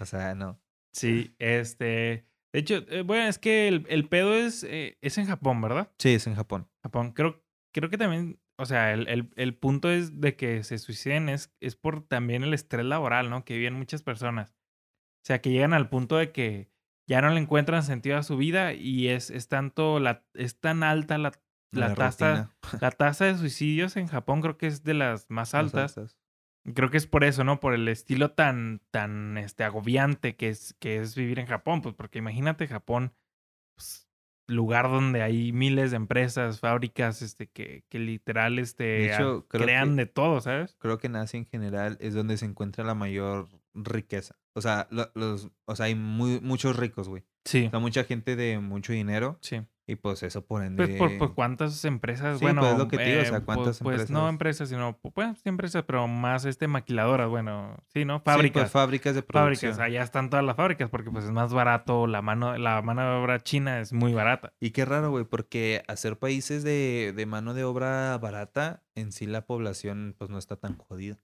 O sea, no. Sí, este. De hecho, eh, bueno, es que el, el pedo es, eh, es en Japón, ¿verdad? Sí, es en Japón. Japón. Creo, creo que también, o sea, el, el, el punto es de que se suiciden es, es por también el estrés laboral, ¿no? Que viven muchas personas. O sea, que llegan al punto de que ya no le encuentran sentido a su vida y es, es tanto, la, es tan alta la, la, tasa, la tasa de suicidios en Japón, creo que es de las más altas. altas. Creo que es por eso, ¿no? Por el estilo tan, tan este, agobiante que es, que es vivir en Japón. Pues porque imagínate Japón, pues, lugar donde hay miles de empresas, fábricas, este, que, que literal este, De hecho, a- creo crean que- de todo, ¿sabes? Creo que en Asia en general es donde se encuentra la mayor riqueza. O sea, lo- los, o sea hay muy, muchos ricos, güey. Sí. O sea, mucha gente de mucho dinero. Sí. Y pues eso por ende. Pues por, por cuántas empresas, Sí, bueno. pues, es lo que te digo, o sea, eh, pu- cuántas pues, no empresas. empresas, sino, pu- pues sí empresas, pero más este maquiladoras, bueno, sí, ¿no? Sí, pues, Fábricas. fábricas de producción. fábricas, allá están todas las fábricas porque pues es más barato, la mano, la mano de obra china es muy barata. Y qué raro, güey, porque hacer países de, de mano de obra barata, en sí la población pues no está tan jodida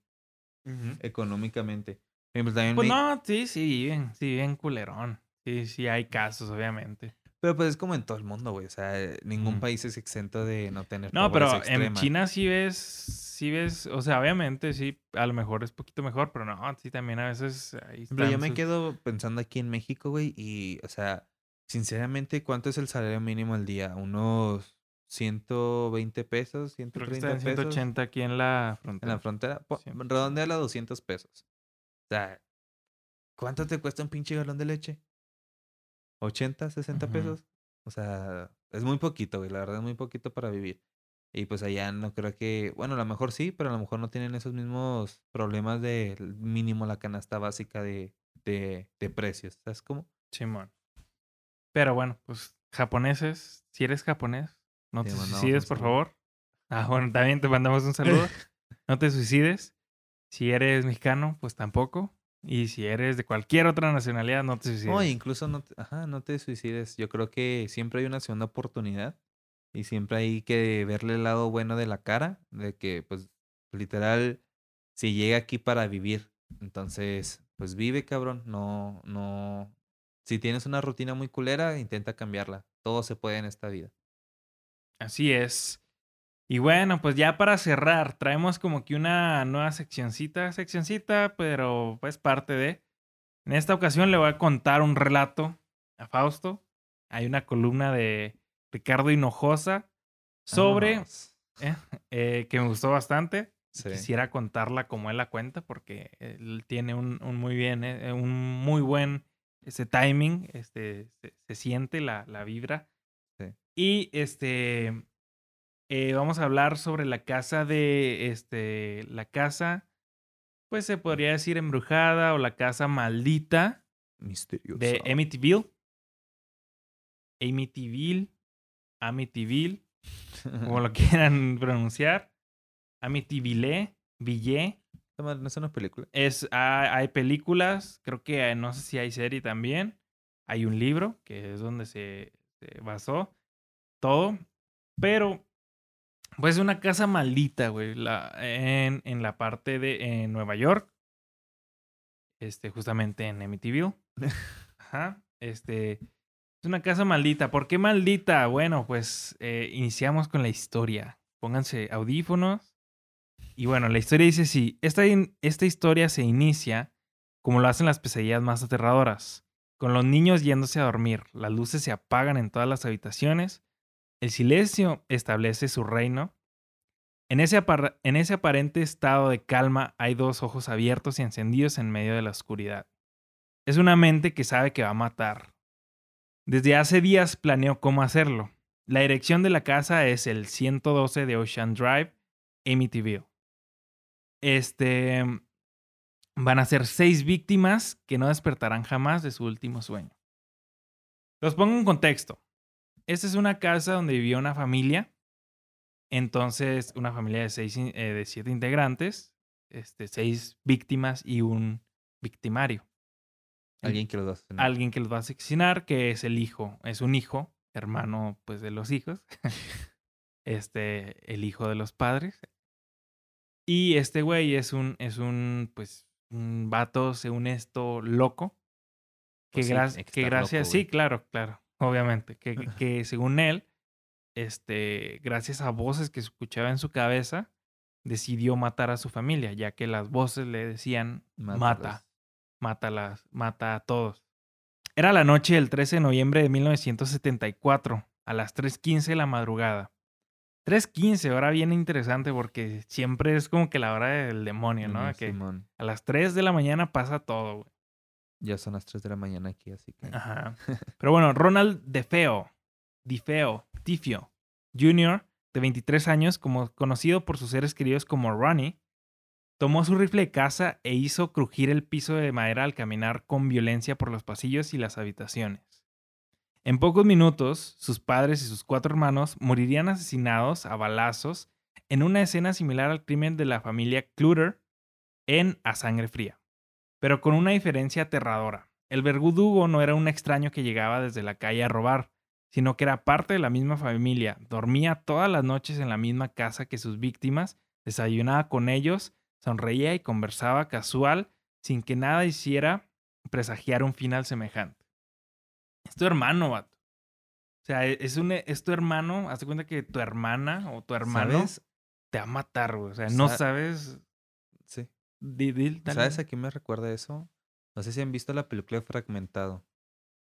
económicamente. También Pues me- no, sí, sí viven, sí viven culerón. Sí, sí hay casos, obviamente. Pero pues es como en todo el mundo, güey. O sea, ningún país es exento de no tener No, pero en. China sí ves, sí ves, o sea, obviamente sí, a lo mejor es poquito mejor, pero no, sí también a veces ahí Pero yo están me sus- quedo pensando aquí en México, güey, y, o sea, sinceramente, ¿cuánto es el salario mínimo al día? ¿Unos 120 pesos? Creo que 130 está en pesos 180 aquí en la en frontera. la frontera? Redondea a 200 pesos. O sea, ¿cuánto te cuesta un pinche galón de leche? ¿80, 60 Ujú. pesos? O sea, es muy poquito, güey. La verdad es muy poquito para vivir. Y pues allá no creo que, bueno, a lo mejor sí, pero a lo mejor no tienen esos mismos problemas de mínimo la canasta básica de, de, de precios. ¿Sabes cómo? Simón. Pero bueno, pues japoneses, si eres japonés, no Te suicides, por favor. Ah, bueno, también te mandamos un saludo. No te suicides. Si eres mexicano, pues tampoco. Y si eres de cualquier otra nacionalidad, no te suicides. No, incluso no te, ajá, no te suicides. Yo creo que siempre hay una segunda oportunidad y siempre hay que verle el lado bueno de la cara, de que pues literal, si llega aquí para vivir, entonces pues vive, cabrón. No, no. Si tienes una rutina muy culera, intenta cambiarla. Todo se puede en esta vida. Así es. Y bueno, pues ya para cerrar, traemos como que una nueva seccioncita, seccioncita, pero pues parte de. En esta ocasión le voy a contar un relato a Fausto. Hay una columna de Ricardo Hinojosa sobre, eh, eh, que me gustó bastante. Sí. Quisiera contarla como él la cuenta porque él tiene un, un muy bien, eh, un muy buen ese timing, este, se, se siente la, la vibra. Sí. Y este, eh, vamos a hablar sobre la casa de, este, la casa, pues se podría decir embrujada o la casa maldita Misterioso. de Amityville. Amityville, Amityville, como lo quieran pronunciar. Amityville, Ville. ¿No es una película? Es, ha- hay películas, creo que no sé si hay serie también. Hay un libro, que es donde se, se basó todo. Pero, pues es una casa maldita, güey. La, en, en la parte de en Nueva York. Este, justamente en Amityville. Ajá. Este. Es una casa maldita. ¿Por qué maldita? Bueno, pues eh, iniciamos con la historia. Pónganse audífonos. Y bueno, la historia dice así. Esta, esta historia se inicia como lo hacen las pesadillas más aterradoras. Con los niños yéndose a dormir, las luces se apagan en todas las habitaciones, el silencio establece su reino. En ese, apar- en ese aparente estado de calma hay dos ojos abiertos y encendidos en medio de la oscuridad. Es una mente que sabe que va a matar. Desde hace días planeó cómo hacerlo. La dirección de la casa es el 112 de Ocean Drive, Amityville. Este. Van a ser seis víctimas que no despertarán jamás de su último sueño. Los pongo en contexto. Esta es una casa donde vivía una familia. Entonces, una familia de, seis, eh, de siete integrantes, este, seis víctimas y un victimario. Alguien que los va a asesinar. Alguien que los va a asesinar, que es el hijo, es un hijo, hermano pues de los hijos. este, el hijo de los padres. Y este güey es un, es un, pues, un vato, según esto, loco. Que, Pues gra- que gracias, loco, sí, claro, claro, obviamente. Que, que- según él, este, gracias a voces que escuchaba en su cabeza, decidió matar a su familia, ya que las voces le decían, mata mátalas, mata a todos. Era la noche del 13 de noviembre de 1974, a las 3.15 de la madrugada. 3.15, hora bien interesante porque siempre es como que la hora del demonio, ¿no? Que a las 3 de la mañana pasa todo, güey. Ya son las 3 de la mañana aquí, así que. Ajá. Pero bueno, Ronald DeFeo, DeFeo, Tifio, Jr., de 23 años, como conocido por sus seres queridos como Ronnie, tomó su rifle de caza e hizo crujir el piso de madera al caminar con violencia por los pasillos y las habitaciones. En pocos minutos, sus padres y sus cuatro hermanos morirían asesinados a balazos en una escena similar al crimen de la familia Clutter en A Sangre Fría pero con una diferencia aterradora. El verdugo no era un extraño que llegaba desde la calle a robar, sino que era parte de la misma familia, dormía todas las noches en la misma casa que sus víctimas, desayunaba con ellos, sonreía y conversaba casual, sin que nada hiciera presagiar un final semejante. Es tu hermano, vato. O sea, e, es, un, es tu hermano, haz de cuenta que tu hermana o tu hermano ¿Sabes? te va a matar, güey. O sea, no Sa- sabes... ¿Sabes a quién me recuerda eso? No sé si han visto la película Fragmentado.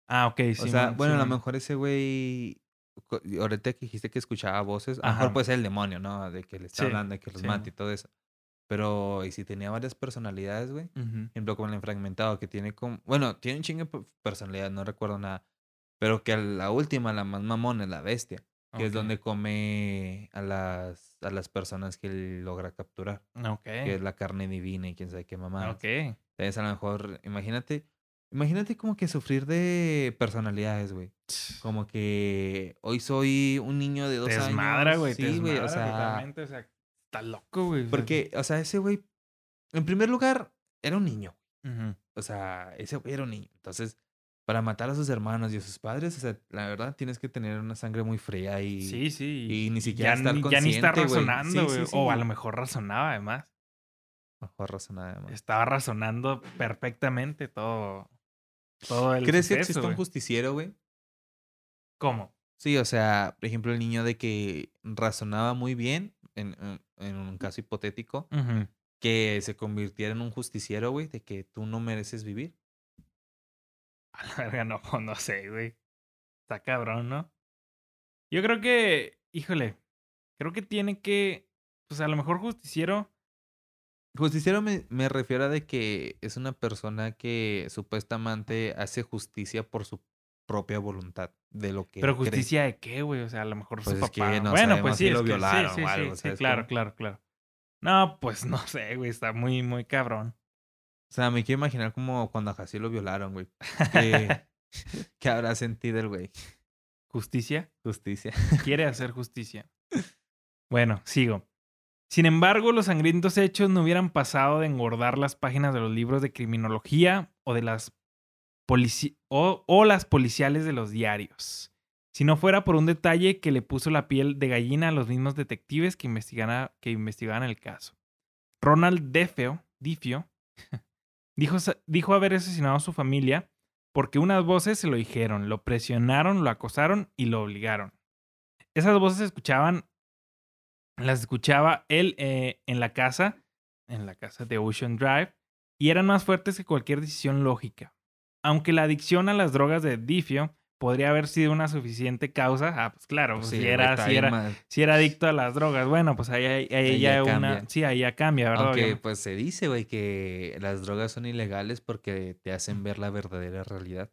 Ah, ok, sí. o sea, bueno, a lo mejor ese güey. Ahorita que dijiste que escuchaba voces, a lo mejor puede ser el demonio, ¿no? De que le está Sí, hablando, de que los sí. mate y todo eso. Pero, ¿y si tenía varias personalidades, güey? Por ejemplo, como el enfragmentado, que tiene como. Bueno, tiene un chingo de pe- personalidad, no recuerdo nada. Pero que la última, la más mamona, es la bestia. Que es donde come a las, a las personas que él logra capturar. Ok. Que es la carne divina y quién sabe qué mamá. Ok. Entonces, a lo mejor, imagínate, imagínate como que sufrir de personalidades, güey. Como que hoy soy un niño de dos Te años. desmadra, güey. Sí, güey, o sea, totalmente, o sea, está loco, güey. porque, o sea, ese güey, en primer lugar, era un niño. O sea, ese güey era un niño. Entonces, para matar a sus hermanos y a sus padres, o sea, la verdad tienes que tener una sangre muy fría y... Sí, sí. y ni siquiera ya, estar ya ni está consciente, güey. razonando, Sí, güey. sí, O a lo mejor razonaba, además. Mejor razón nada más. Estaba razonando perfectamente todo. Todo el ¿Crees que existe un justiciero, güey? ¿Cómo? Sí, o sea, por ejemplo, el niño de que razonaba muy bien, en, un caso hipotético, que se convirtiera en un justiciero, güey, de que tú no mereces vivir. La verga, no, no sé, güey. Está cabrón, ¿no? Yo creo que, híjole, creo que tiene que, pues a lo mejor justiciero, Justiciero me, me refiero a de que es una persona que supuestamente hace justicia por su propia voluntad de lo que pero cree. justicia de qué, güey, o sea, a lo mejor Pues su es que papá. no bueno, pues sí, si es lo que- violaron sí, o sí, algo, sí, sí, ¿sabes claro, cómo? claro, claro. No, pues no sé, güey, está muy, muy cabrón. O sea, me quiero imaginar como cuando a Jasí lo violaron, güey. Que, que habrá sentido el güey. Justicia. Justicia. quiere hacer justicia. Bueno, sigo. Sin embargo, los sangrientos hechos no hubieran pasado de engordar las páginas de los libros de criminología o de las polici- o, o las policiales de los diarios. Si no fuera por un detalle que le puso la piel de gallina a los mismos detectives que, investigara- que investigaban el caso. Ronald Defeo, Difio dijo, dijo haber asesinado a su familia porque unas voces se lo dijeron, lo presionaron, lo acosaron y lo obligaron. Esas voces escuchaban, las escuchaba él eh, en la casa, en la casa de Ocean Drive, y eran más fuertes que cualquier decisión lógica. Aunque la adicción a las drogas de Difio podría haber sido una suficiente causa, ah, pues claro, pues, Sí, si, era, si, era, si era adicto a las drogas, bueno, pues ahí, ahí, ahí ya una... cambia. Sí, ahí ya cambia, ¿verdad? Aunque Obviamente. pues se dice, güey, que las drogas son ilegales porque te hacen ver la verdadera realidad.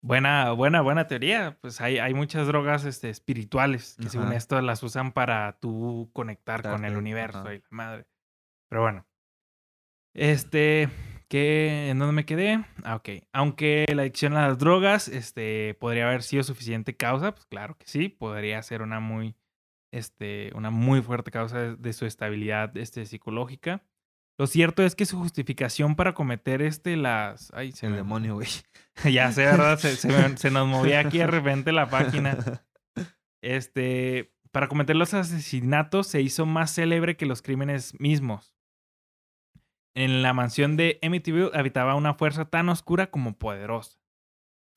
Buena, buena, buena teoría. Pues hay, hay muchas drogas este, espirituales que según esto las usan para tú conectar con el universo ajá. y la madre. Pero bueno. Este, ¿qué, ¿en dónde me quedé? Ah, ok. Aunque la adicción a las drogas este, podría haber sido suficiente causa, pues claro que sí, podría ser una muy, este, una muy fuerte causa de, de su estabilidad este, psicológica. Lo cierto es que su justificación para cometer este, las... Ay, se El me- demonio, güey. ya sé, ¿verdad? Se, se me- se nos movía aquí de repente la página. Este, para cometer los asesinatos se hizo más célebre que los crímenes mismos. En la mansión de Amityville habitaba una fuerza tan oscura como poderosa.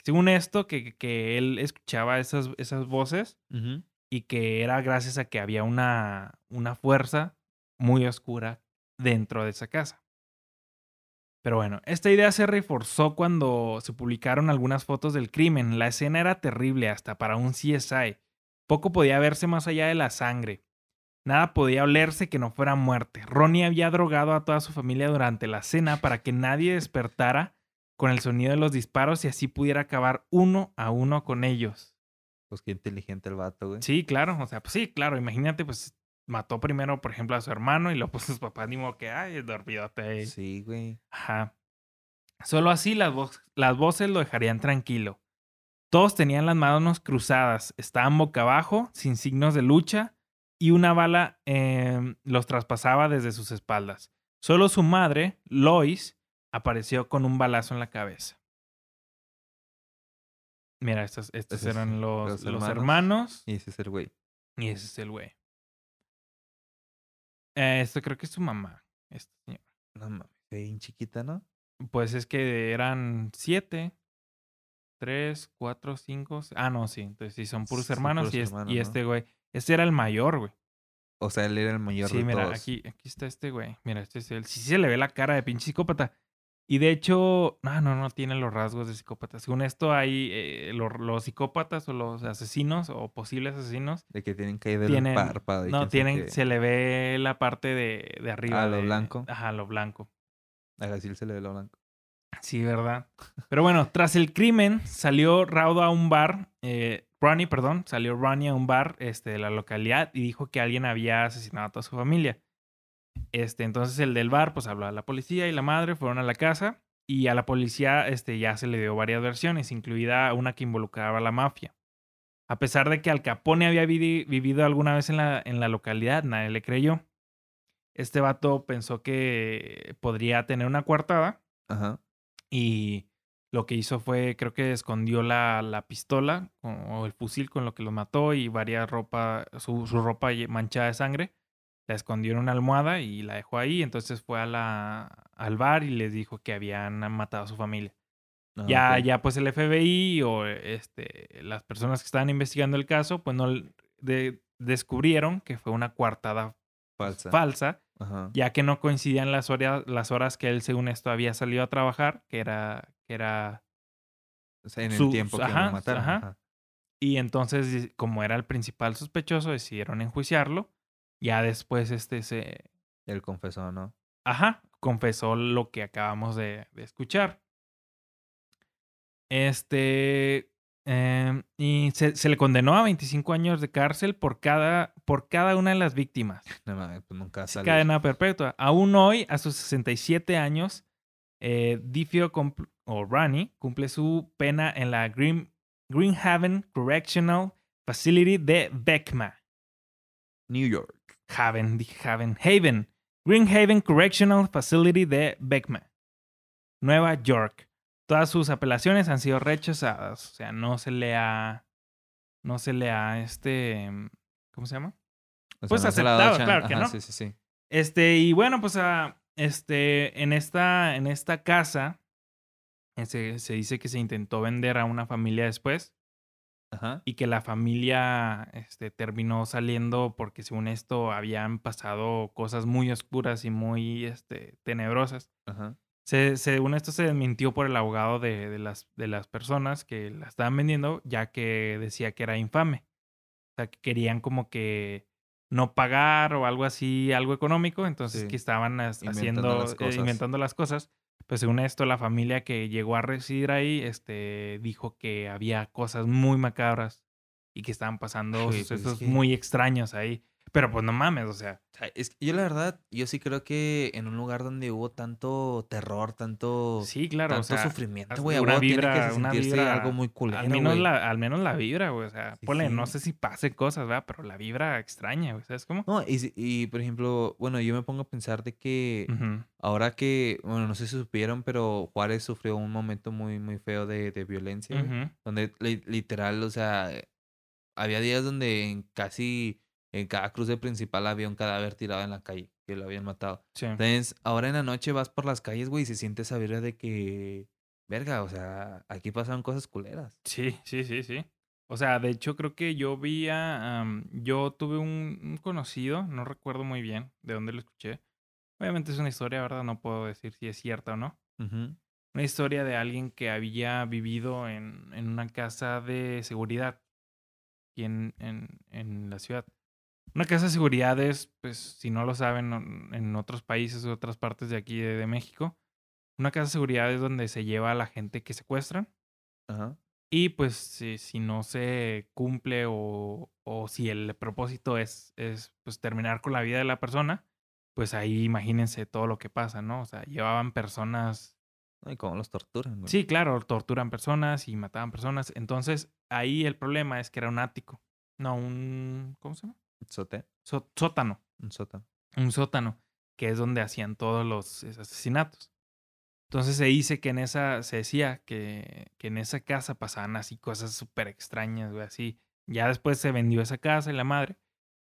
Según esto, que, que él escuchaba esas, esas voces y que era gracias a que había una, una fuerza muy oscura dentro de esa casa. Pero bueno, esta idea se reforzó cuando se publicaron algunas fotos del crimen. La escena era terrible hasta para un CSI. Poco podía verse más allá de la sangre. Nada podía olerse que no fuera muerte. Ronnie había drogado a toda su familia durante la cena para que nadie despertara con el sonido de los disparos y así pudiera acabar uno a uno con ellos. Pues qué inteligente el vato, güey. Sí, claro, o sea, pues sí, claro, imagínate, pues mató primero, por ejemplo, a su hermano y luego pues sus papás ni modo que, ay, dormidote. Sí, güey. Ajá. Solo así las, vo- las voces lo dejarían tranquilo. Todos tenían las manos cruzadas, estaban boca abajo, sin signos de lucha, y una bala em, los traspasaba desde sus espaldas. Solo su madre, Lois, apareció con un balazo en la cabeza. Mira, estos, estos Esos eran los, los los hermanos. Y ese es el güey. Y ese es el güey. Eh, esto creo que es su mamá. Este señor. No mames, bien chiquita, ¿no? Pues es que eran siete. Tres, cuatro, cinco. Ah, no, sí. Entonces sí, son puros hermanos. puros y, este güey. Este era el mayor, güey. O sea, él era el mayor Sí, de mira, todos. aquí, aquí está este güey. Mira, este es él. Sí se le ve la cara de pinche psicópata. Y de hecho, no, no, no tiene los rasgos de psicópata. Según esto, hay eh, lo- los, psicópatas o los asesinos o posibles asesinos. De que tienen caída el Tienen, párpado. y no, tienen, se le ve la parte de, de arriba. Ah, lo de- blanco. Ajá, lo blanco. A Gasil se le ve lo blanco. Sí, ¿verdad? Pero bueno, tras el crimen salió Raudo a un bar, eh, Ronnie, perdón, salió Ronnie a un bar este, de la localidad y dijo que alguien había asesinado a toda su familia. Este, entonces el del bar pues habló a la policía y la madre fueron a la casa y a la policía este, ya se le dio varias versiones, incluida una que involucraba a la mafia. A pesar de que Al Capone había vivido alguna vez en la, en la localidad, nadie le creyó. Este vato pensó que podría tener una coartada Ajá. y lo que hizo fue, creo que escondió la, la pistola o el fusil con lo que lo mató y varias ropa, su, su ropa manchada de sangre. La escondió en una almohada y la dejó ahí. Entonces fue a la, al bar y les dijo que habían matado a su familia. Ah, ya, ok. ya pues el FBI o este, las personas que estaban investigando el caso, pues no de- descubrieron que fue una coartada Falsa. falsa, Ajá. ya que no coincidían las horas, las horas que él, según esto, había salido a trabajar, que era, que era O sea, en el su- tiempo que ajá, lo mataron. ajá. Ajá. Y entonces, como era el principal sospechoso, decidieron enjuiciarlo. Ya después, este se. Él confesó, ¿no? Ajá, confesó lo que acabamos de, de escuchar. Este. em, y se, se le condenó a 25 años de cárcel por cada, por cada una de las víctimas. No pues nunca salió. cadena perpetua. Aún hoy, a sus 67 años, eh, Difio compl- o Rani cumple su pena en la Green, Greenhaven Correctional Facility de Beckma. New York. Haven, dije Haven. Haven. Greenhaven Correctional Facility de Beckma. Nueva York. Todas sus apelaciones han sido rechazadas. O sea, no se le ha. No se le ha este. ¿Cómo se llama? O sea, Pues no aceptado, claro que no. Sí, sí, sí. Este, y bueno, pues ah, este, en esta, en esta casa se, se dice que se intentó vender a una familia después Ajá. y que la familia este, terminó saliendo porque según esto habían pasado cosas muy oscuras y muy este, tenebrosas. Ajá. Se, según esto se desmintió por el abogado de, de las, de las personas que la estaban vendiendo, ya que decía que era infame. O sea, que querían como que no pagar o algo así, algo económico, entonces Sí. que estaban as- Inventando haciendo, las eh, inventando las cosas. Pues según esto, la familia que llegó a residir ahí, este, dijo que había cosas muy macabras y que estaban pasando pues, es sucesos que- muy extraños ahí. Pero pues no mames, o sea, O es yo la verdad, yo sí creo que en un lugar donde hubo tanto terror, tanto, sí, claro, o tanto sea, sufrimiento, güey, a una tiene que vibra- una vibra- algo muy culero, al menos la, al menos la vibra, güey. O sea, Sí, ponle, no sé si pase cosas, ¿verdad? Pero la vibra extraña, güey. ¿Sabes cómo? No, y, por ejemplo, bueno, yo me pongo a pensar de que ahora que, bueno, no sé si supieron, pero Juárez sufrió un momento muy, muy feo de, de violencia, donde li- literal, o sea, había días donde casi en cada cruce principal había un cadáver tirado en la calle, que lo habían matado. Sí. Entonces, ahora en la noche vas por las calles, güey, y se siente esa vibra de que, verga, o sea, aquí pasaron cosas culeras. Sí, sí, sí, sí. O sea, de hecho creo que yo vi a... am, yo tuve un, un conocido, no recuerdo muy bien de dónde lo escuché. Obviamente es una historia, ¿verdad? No puedo decir si es cierta o no. Una historia de alguien que había vivido en, en una casa de seguridad aquí en, en, en la ciudad. Una casa de seguridad es, pues, si no lo saben, en- otros países o otras partes de aquí de, de México, una casa de seguridad es donde se lleva a la gente que secuestran. Ajá. Y pues si, si no se cumple o, o si el propósito es, es pues terminar con la vida de la persona, pues ahí imagínense todo lo que pasa, ¿no? O sea, llevaban personas, Ay, cómo los torturan, güey. sí, claro, torturan personas y mataban personas. Entonces ahí el problema es que era un ático, no un, ¿cómo se llama? Sote, sótano, un sótano. un sótano, que es donde hacían todos los es- asesinatos. Entonces se dice que en esa, se decía que, que en esa casa pasaban así cosas súper extrañas, güey, así. Ya después se vendió esa casa y la madre,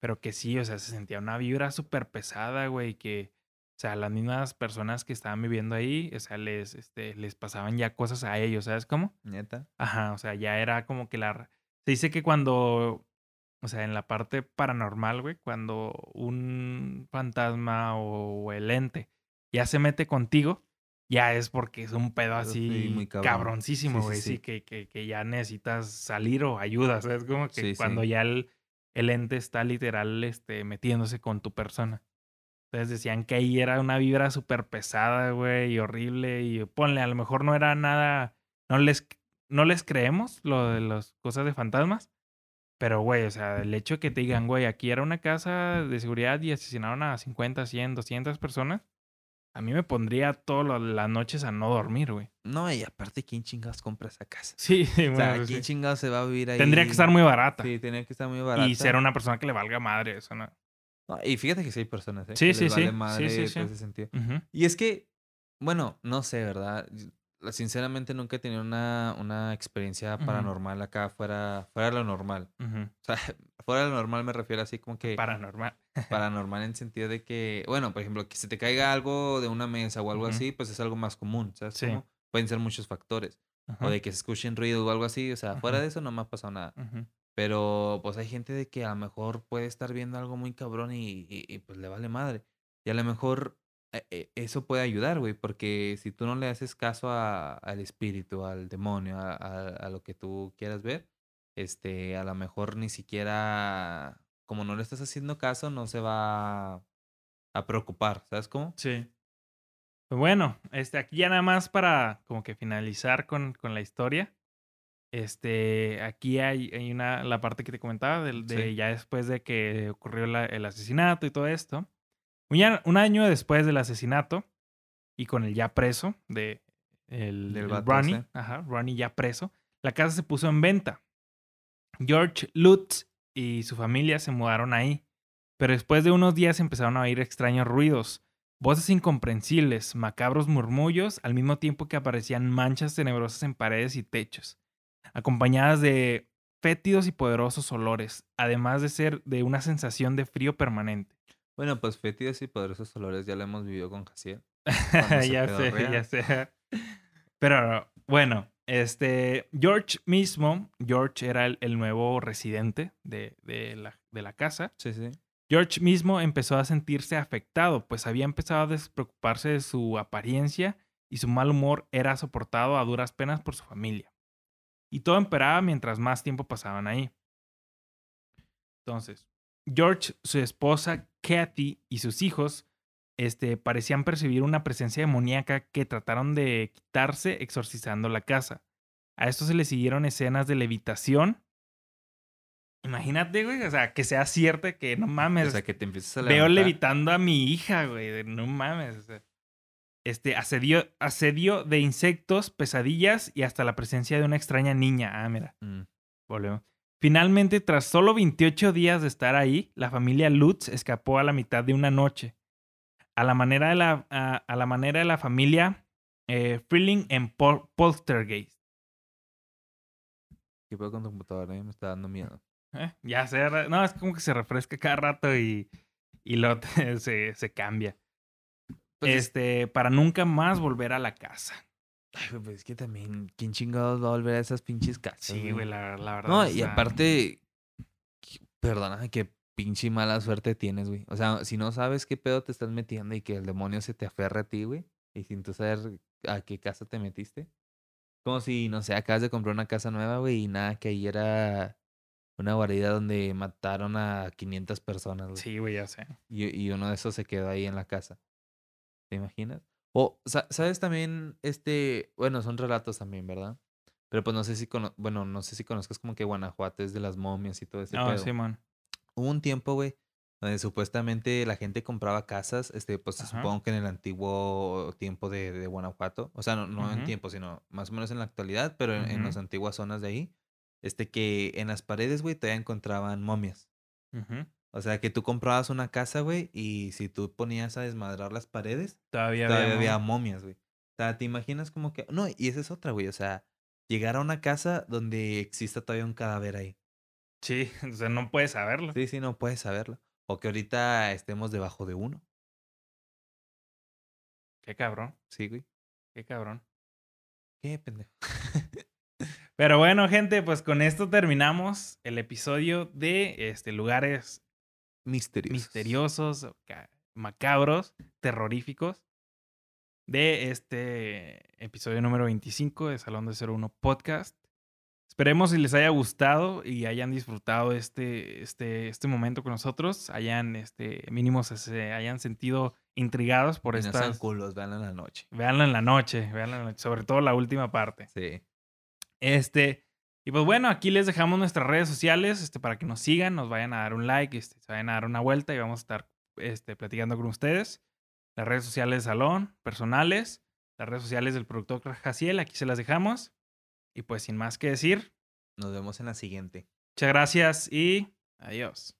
pero que sí, o sea, se sentía una vibra súper pesada, güey, que, o sea, las mismas personas que estaban viviendo ahí, o sea, les, este, les pasaban ya cosas a ellos, ¿sabes cómo? Neta. Ajá, o sea, ya era como que la... Se dice que cuando, o sea, en la parte paranormal, güey, cuando un fantasma o el ente ya se mete contigo, ya es porque es un pedo sí, así muy cabrón. cabroncísimo, sí, güey. Sí, sí. que, que, que ya necesitas salir o ayuda, ¿sabes? Como que cuando ya el, el ente está literal este, metiéndose con tu persona. Entonces decían que ahí era una vibra súper pesada, güey, y horrible. Y ponle, a lo mejor no era nada. No les, no les creemos lo de las cosas de fantasmas. Pero, güey, o sea, el hecho de que te digan, güey, aquí era una casa de seguridad y asesinaron a 50, 100, 200 personas, a mí me pondría todas las noches a no dormir, güey. No, y aparte, ¿quién chingados compra esa casa? Sí, sí, O sea, ¿quién sí. chingados se va a vivir ahí? Tendría que estar muy barata. Sí, tenía que estar muy barata. y ser una persona que le valga madre, eso, ¿no? No, y fíjate que sí hay personas, ¿eh? Sí, que sí, les sí. vale Sí, madre sí, todo sí. ese sentido. Ujú. Y es que, bueno, no sé, ¿verdad? Sinceramente nunca he tenido una, una experiencia paranormal acá fuera, fuera de lo normal. Ujú. O sea, fuera de lo normal me refiero así como que Paranormal. paranormal en sentido de que, bueno, por ejemplo, que se te caiga algo de una mesa o algo así, pues es algo más común, ¿sabes? Sí. cómo? Pueden ser muchos factores. O de que se escuchen ruidos o algo así. O sea, fuera de eso no me ha pasado nada. Pero pues hay gente de que a lo mejor puede estar viendo algo muy cabrón y, y- y, pues le vale madre. Y a lo mejor eso puede ayudar, güey, porque si tú no le haces caso a- al espíritu, al demonio, a, a- a lo que tú quieras ver, este, a lo mejor ni siquiera, como no le estás haciendo caso, no se va a preocupar, ¿sabes cómo? Sí. Pues bueno, este, aquí ya nada más para como que finalizar con, con la historia. Este, aquí hay, hay una, la parte que te comentaba, de, Sí. ya después de que ocurrió la- el asesinato y todo esto. Un, año después del asesinato y con el ya preso de el, Del el vato Ronnie, ajá, Ronnie ya preso, la casa se puso en venta. George Lutz y su familia se mudaron ahí, pero después de unos días empezaron a oír extraños ruidos, voces incomprensibles, macabros murmullos, al mismo tiempo que aparecían manchas tenebrosas en paredes y techos, acompañadas de fétidos y poderosos olores, además de ser de una sensación de frío permanente. Bueno, pues fétidos y poderosos olores ya lo hemos vivido con se ya sé, ya sé. Pero bueno, este George mismo, George era el, el nuevo residente de, de la, de la casa. Sí, sí. George mismo empezó a sentirse afectado, pues había empezado a despreocuparse de su apariencia y su mal humor era soportado a duras penas por su familia. Y todo empeoraba mientras más tiempo pasaban ahí. Entonces, George, su esposa Kathy y sus hijos este, parecían percibir una presencia demoníaca que trataron de quitarse exorcizando la casa. A esto se le siguieron escenas de levitación. Imagínate, güey, o sea, que sea cierto que no mames. O sea, que te empiezas a Veo levantar. levitando a mi hija, güey. No mames. o sea. Este, asedio, asedio de insectos, pesadillas y hasta la presencia de una extraña niña. Ah, mira, Mm. volvemos. Finalmente, tras solo 28 días de estar ahí, la familia Lutz escapó a la mitad de una noche. A la manera de la, a, a la, manera de la familia eh, Freeling en Pol- Poltergeist. ¿Qué puedo con tu computadora? eh? Me está dando miedo. Eh, ya sé, ra- no, es como que se refresca cada rato y, y lo se, se cambia. Pues es- este, para nunca más volver a la casa. Ay, güey, pues es que también, ¿quién chingados va a volver a esas pinches casas? Sí, güey, la, la verdad. No, y sea, aparte, que- perdona, qué pinche mala suerte tienes, güey. O sea, si no sabes qué pedo te estás metiendo y que el demonio se te aferra a ti, güey, y sin tú saber a qué casa te metiste. Como si, no sé, acabas de comprar una casa nueva, güey, y nada, que ahí era una guarida donde mataron a 500 personas, güey. Sí, güey, ya sé. Y, y uno de esos se quedó ahí en la casa. ¿Te imaginas? O, sa- ¿sabes también? Este, bueno, son relatos también, ¿verdad? Pero pues no sé si, cono- bueno, no sé si conozcas como que Guanajuato es de las momias y todo ese No, pedo. Simón. Hubo un tiempo, güey, donde supuestamente la gente compraba casas, este, pues Ajá. supongo que en el antiguo tiempo de, de Guanajuato, o sea, no, no en tiempo, sino más o menos en la actualidad, pero en, las antiguas zonas de ahí, este, que en las paredes, güey, todavía encontraban momias. Ujú. O sea, que tú comprabas una casa, güey, y si tú ponías a desmadrar las paredes, Todavía, todavía había había mo- momias, güey. O sea, te imaginas como que... No, y esa es otra, güey. O sea, llegar a una casa donde exista todavía un cadáver ahí. Sí, o sea, no puedes saberlo. Sí, sí, no puedes saberlo. O que ahorita estemos debajo de uno. Qué cabrón, Sí, güey. qué cabrón. Qué pendejo. Pero bueno, gente, pues con esto terminamos el episodio de este, lugares Misterioso. misteriosos, macabros, terroríficos de este episodio número 25 de Salón de 01 Podcast. esperemos si les haya gustado y hayan disfrutado este, este, este momento con nosotros, hayan, este, mínimo se, se hayan sentido intrigados por no estas... culos, vean en la noche. Véanlo en la noche, véanlo en la noche, sobre todo la última parte. Sí. Este, y pues bueno, aquí les dejamos nuestras redes sociales este, para que nos sigan, nos vayan a dar un like, este, se vayan a dar una vuelta y vamos a estar este, platicando con ustedes. Las redes sociales de Salón, personales, las redes sociales del productor Jaciel, aquí se las dejamos. Y pues sin más que decir, Nos vemos en la siguiente. muchas gracias y adiós.